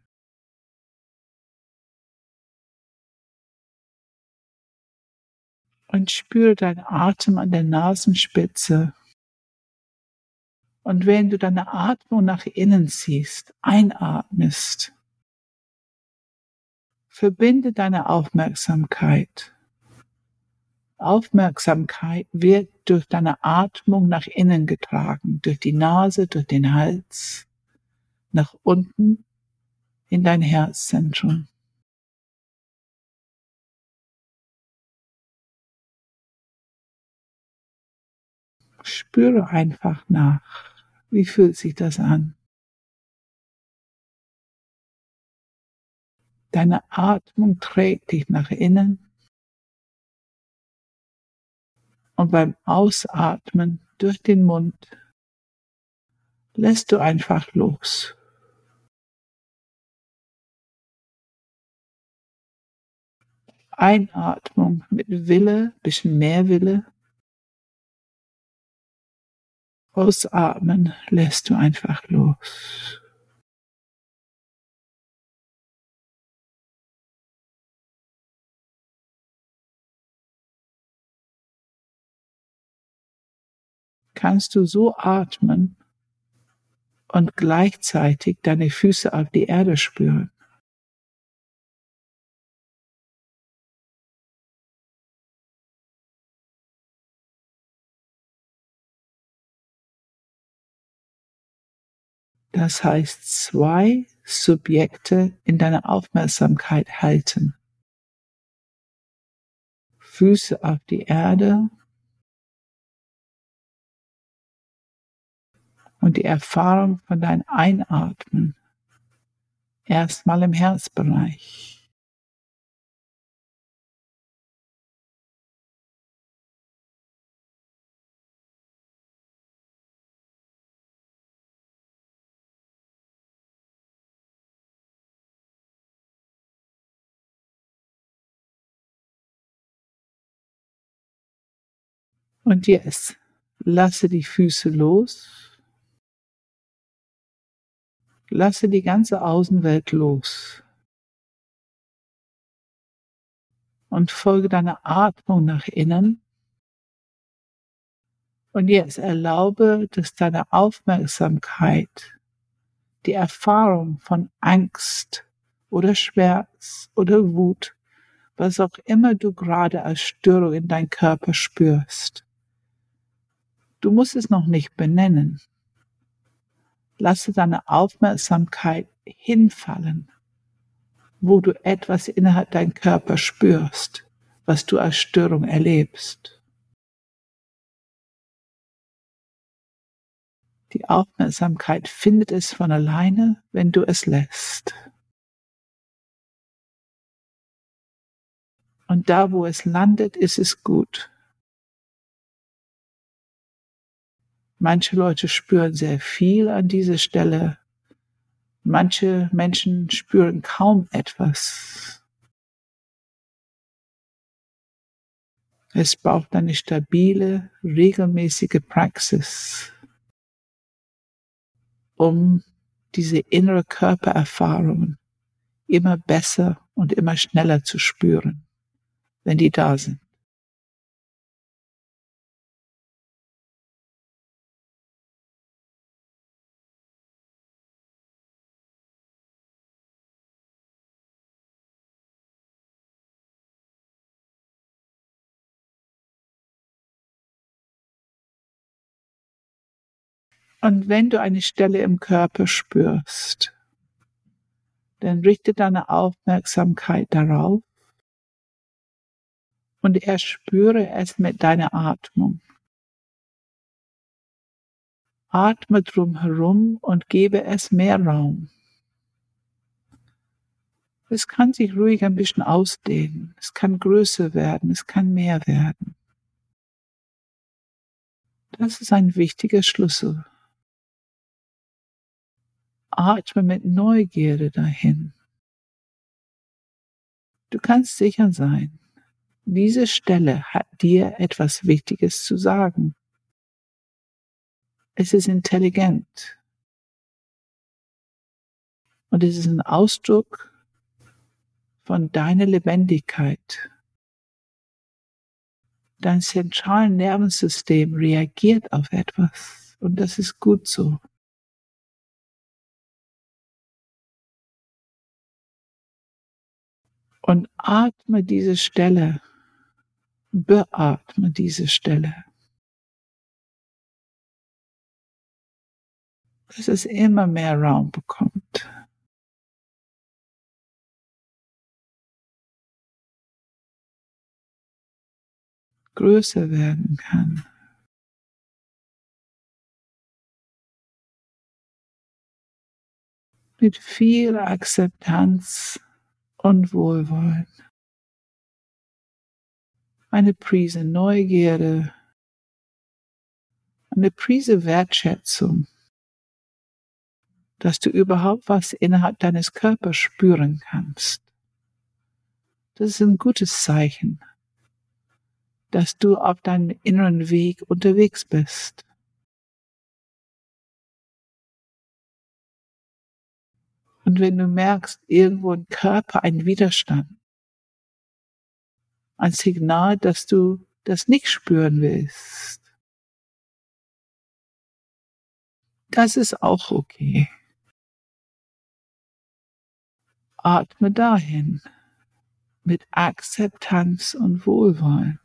Und spüre deinen Atem an der Nasenspitze und wenn du deine Atmung nach innen ziehst, einatmest, verbinde deine Aufmerksamkeit. Aufmerksamkeit wird durch deine Atmung nach innen getragen, durch die Nase, durch den Hals, nach unten in dein Herzzentrum. Spüre einfach nach. Wie fühlt sich das an? Deine Atmung trägt dich nach innen und beim Ausatmen durch den Mund lässt du einfach los. Einatmung mit Wille, bisschen mehr Wille. Ausatmen lässt du einfach los. kannst du so atmen und gleichzeitig deine Füße auf die Erde spüren. Das heißt, zwei Subjekte in deiner Aufmerksamkeit halten. Füße auf die Erde und die Erfahrung von deinem Einatmen erstmal im Herzbereich. Und jetzt lasse die Füße los Lasse die ganze Außenwelt los. Und folge deiner Atmung nach innen. Und jetzt erlaube, dass deine Aufmerksamkeit die Erfahrung von Angst oder Schmerz oder Wut, was auch immer du gerade als Störung in dein Körper spürst. Du musst es noch nicht benennen lasse deine Aufmerksamkeit hinfallen, wo du etwas innerhalb dein Körper spürst, was du als Störung erlebst. Die Aufmerksamkeit findet es von alleine, wenn du es lässt. Und da, wo es landet, ist es gut. Manche Leute spüren sehr viel an dieser Stelle. Manche Menschen spüren kaum etwas. Es braucht eine stabile, regelmäßige Praxis, um diese innere Körpererfahrungen immer besser und immer schneller zu spüren, wenn die da sind. Und wenn du eine Stelle im Körper spürst, dann richte deine Aufmerksamkeit darauf und erspüre es mit deiner Atmung. Atme drum herum und gebe es mehr Raum. Es kann sich ruhig ein bisschen ausdehnen, es kann größer werden, es kann mehr werden. Das ist ein wichtiger Schlüssel atme mit Neugierde dahin. Du kannst sicher sein, diese Stelle hat dir etwas Wichtiges zu sagen. Es ist intelligent. Und es ist ein Ausdruck von deiner Lebendigkeit. Dein zentrales Nervensystem reagiert auf etwas. Und das ist gut so. und atme diese Stelle, beatme diese Stelle. Dass es immer mehr Raum bekommt. größer werden kann. Mit viel Akzeptanz und Wohlwollen. Eine Prise Neugierde, eine Prise Wertschätzung, dass du überhaupt was innerhalb deines Körpers spüren kannst. Das ist ein gutes Zeichen, dass du auf deinem inneren Weg unterwegs bist. Und wenn du merkst, irgendwo im Körper ein Widerstand, ein Signal, dass du das nicht spüren willst, das ist auch okay. Atme dahin mit Akzeptanz und Wohlwollen.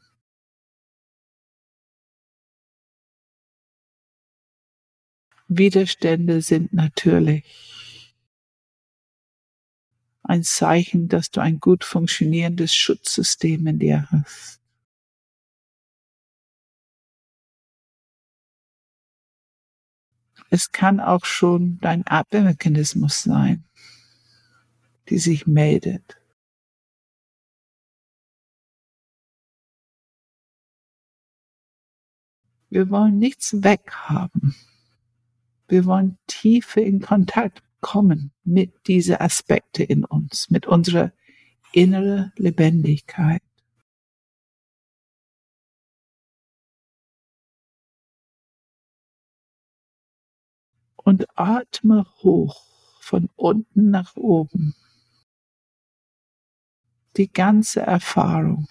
Widerstände sind natürlich ein Zeichen, dass du ein gut funktionierendes Schutzsystem in dir hast. Es kann auch schon dein Abwehrmechanismus sein, die sich meldet. Wir wollen nichts weghaben. Wir wollen tiefer in Kontakt kommen mit diesen Aspekte in uns, mit unserer inneren Lebendigkeit. Und atme hoch von unten nach oben. Die ganze Erfahrung.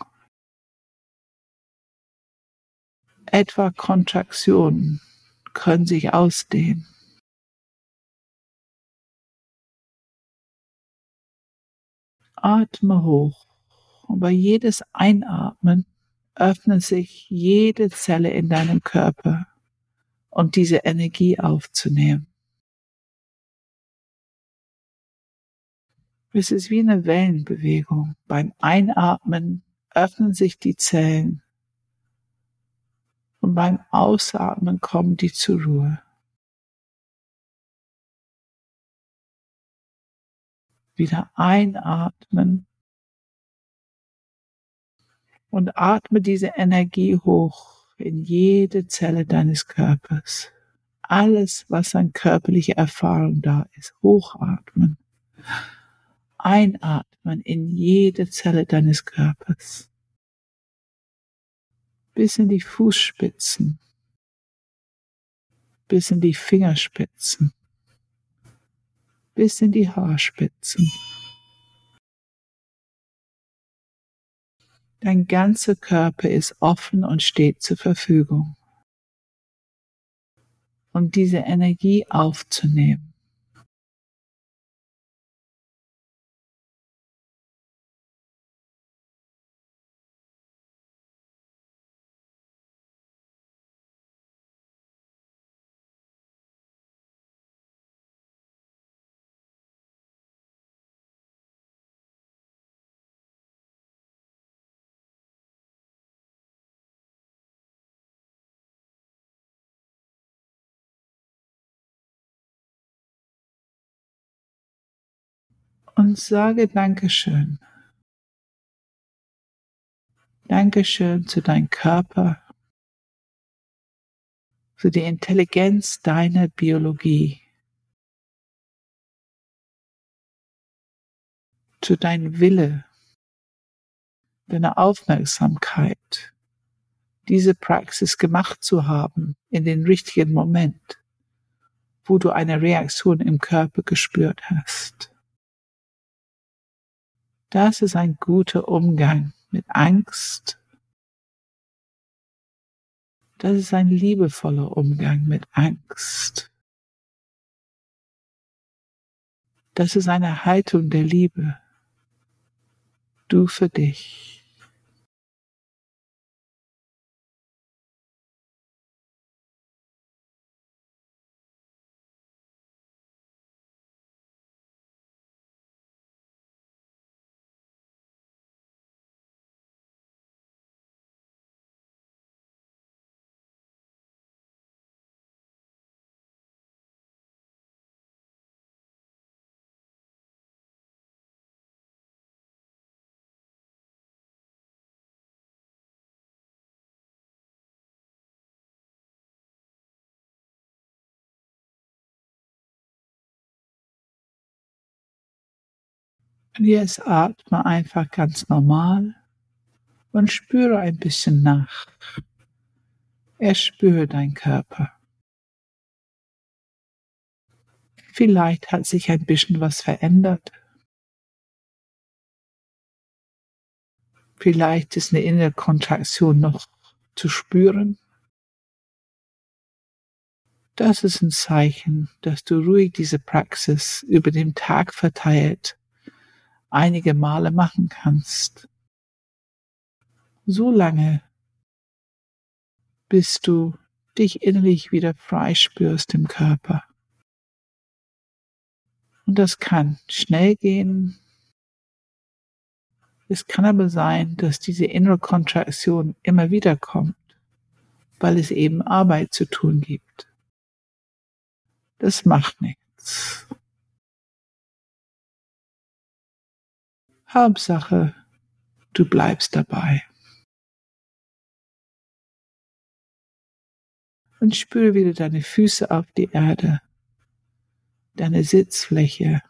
Etwa Kontraktionen können sich ausdehnen. Atme hoch und bei jedes Einatmen öffnet sich jede Zelle in deinem Körper, um diese Energie aufzunehmen. Es ist wie eine Wellenbewegung. Beim Einatmen öffnen sich die Zellen und beim Ausatmen kommen die zur Ruhe. Wieder einatmen und atme diese Energie hoch in jede Zelle deines Körpers. Alles, was an körperlicher Erfahrung da ist, hochatmen. Einatmen in jede Zelle deines Körpers bis in die Fußspitzen, bis in die Fingerspitzen, bis in die Haarspitzen. Dein ganzer Körper ist offen und steht zur Verfügung, um diese Energie aufzunehmen. Und sage Dankeschön. Dankeschön zu deinem Körper, für die Intelligenz deiner Biologie, zu deinem Wille, deiner Aufmerksamkeit, diese Praxis gemacht zu haben in den richtigen Moment, wo du eine Reaktion im Körper gespürt hast. Das ist ein guter Umgang mit Angst. Das ist ein liebevoller Umgang mit Angst. Das ist eine Haltung der Liebe. Du für dich. Und jetzt atme einfach ganz normal und spüre ein bisschen nach. Erspüre dein Körper. Vielleicht hat sich ein bisschen was verändert. Vielleicht ist eine innere Kontraktion noch zu spüren. Das ist ein Zeichen, dass du ruhig diese Praxis über den Tag verteilt einige Male machen kannst. So lange, bis du dich innerlich wieder frei spürst im Körper. Und das kann schnell gehen. Es kann aber sein, dass diese innere Kontraktion immer wieder kommt, weil es eben Arbeit zu tun gibt. Das macht nichts. Hauptsache, du bleibst dabei. Und spüre wieder deine Füße auf die Erde deine Sitzfläche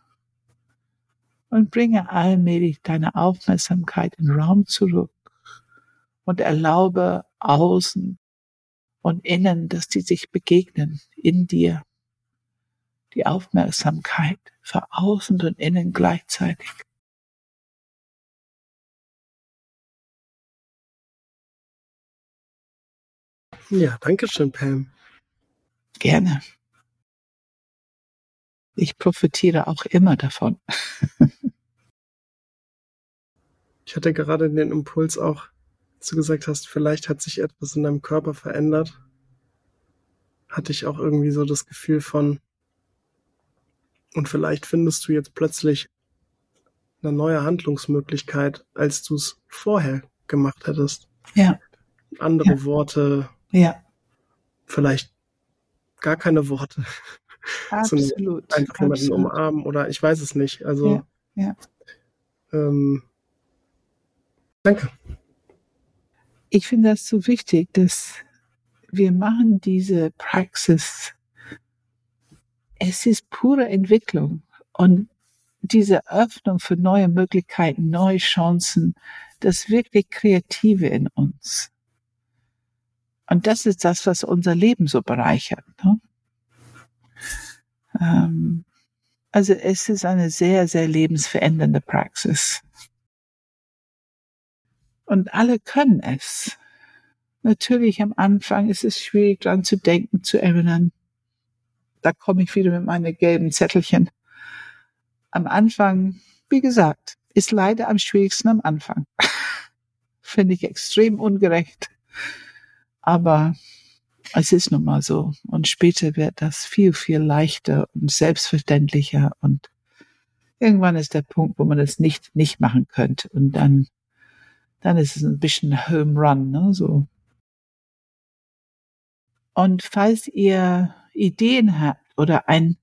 und bringe allmählich deine Aufmerksamkeit in den Raum zurück und erlaube außen und innen, dass die sich begegnen in dir. Die Aufmerksamkeit für außen und innen gleichzeitig. Ja, danke schön, Pam. Gerne. Ich profitiere auch immer davon. ich hatte gerade den Impuls auch, dass du gesagt hast, vielleicht hat sich etwas in deinem Körper verändert. Hatte ich auch irgendwie so das Gefühl von, und vielleicht findest du jetzt plötzlich eine neue Handlungsmöglichkeit, als du es vorher gemacht hättest. Ja. Andere ja. Worte. Ja. Vielleicht gar keine Worte. Absolut. einfach jemanden absolut. umarmen oder ich weiß es nicht. Also ja, ja. Ähm, danke. Ich finde das so wichtig, dass wir machen diese Praxis. Es ist pure Entwicklung und diese Öffnung für neue Möglichkeiten, neue Chancen, das wirklich Kreative in uns. Und das ist das, was unser Leben so bereichert. Ne? Ähm, also es ist eine sehr, sehr lebensverändernde Praxis. Und alle können es. Natürlich am Anfang ist es schwierig dran zu denken, zu erinnern. Da komme ich wieder mit meinen gelben Zettelchen. Am Anfang, wie gesagt, ist leider am schwierigsten am Anfang. Finde ich extrem ungerecht. Aber es ist nun mal so. Und später wird das viel, viel leichter und selbstverständlicher. Und irgendwann ist der Punkt, wo man es nicht, nicht machen könnte. Und dann, dann ist es ein bisschen Home Run, ne, so. Und falls ihr Ideen habt oder ein,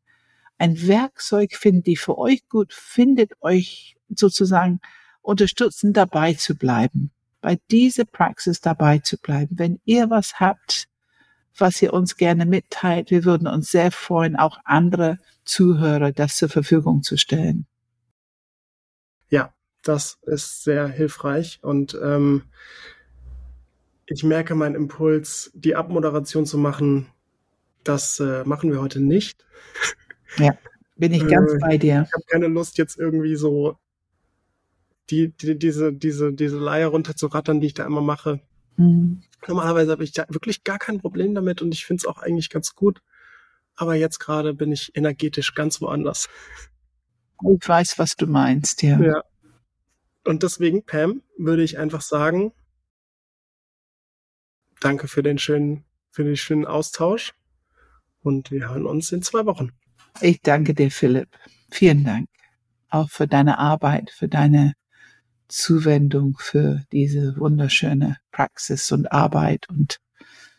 ein Werkzeug findet, die für euch gut findet, euch sozusagen unterstützen, dabei zu bleiben, bei dieser Praxis dabei zu bleiben. Wenn ihr was habt, was ihr uns gerne mitteilt. Wir würden uns sehr freuen, auch andere Zuhörer das zur Verfügung zu stellen. Ja, das ist sehr hilfreich und ähm, ich merke meinen Impuls, die Abmoderation zu machen. Das äh, machen wir heute nicht. Ja, bin ich ganz äh, bei dir. Ich habe keine Lust, jetzt irgendwie so die, die, diese, diese, diese Leier runterzurattern, die ich da immer mache. Mhm. Normalerweise habe ich da wirklich gar kein Problem damit und ich finde es auch eigentlich ganz gut. Aber jetzt gerade bin ich energetisch ganz woanders. Ich weiß, was du meinst, ja. Ja. Und deswegen, Pam, würde ich einfach sagen, danke für den schönen, für den schönen Austausch und wir hören uns in zwei Wochen. Ich danke dir, Philipp. Vielen Dank. Auch für deine Arbeit, für deine Zuwendung für diese wunderschöne Praxis und Arbeit und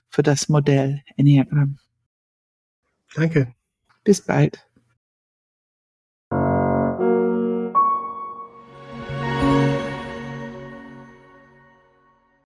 für das Modell Enneagramm. Danke. Bis bald.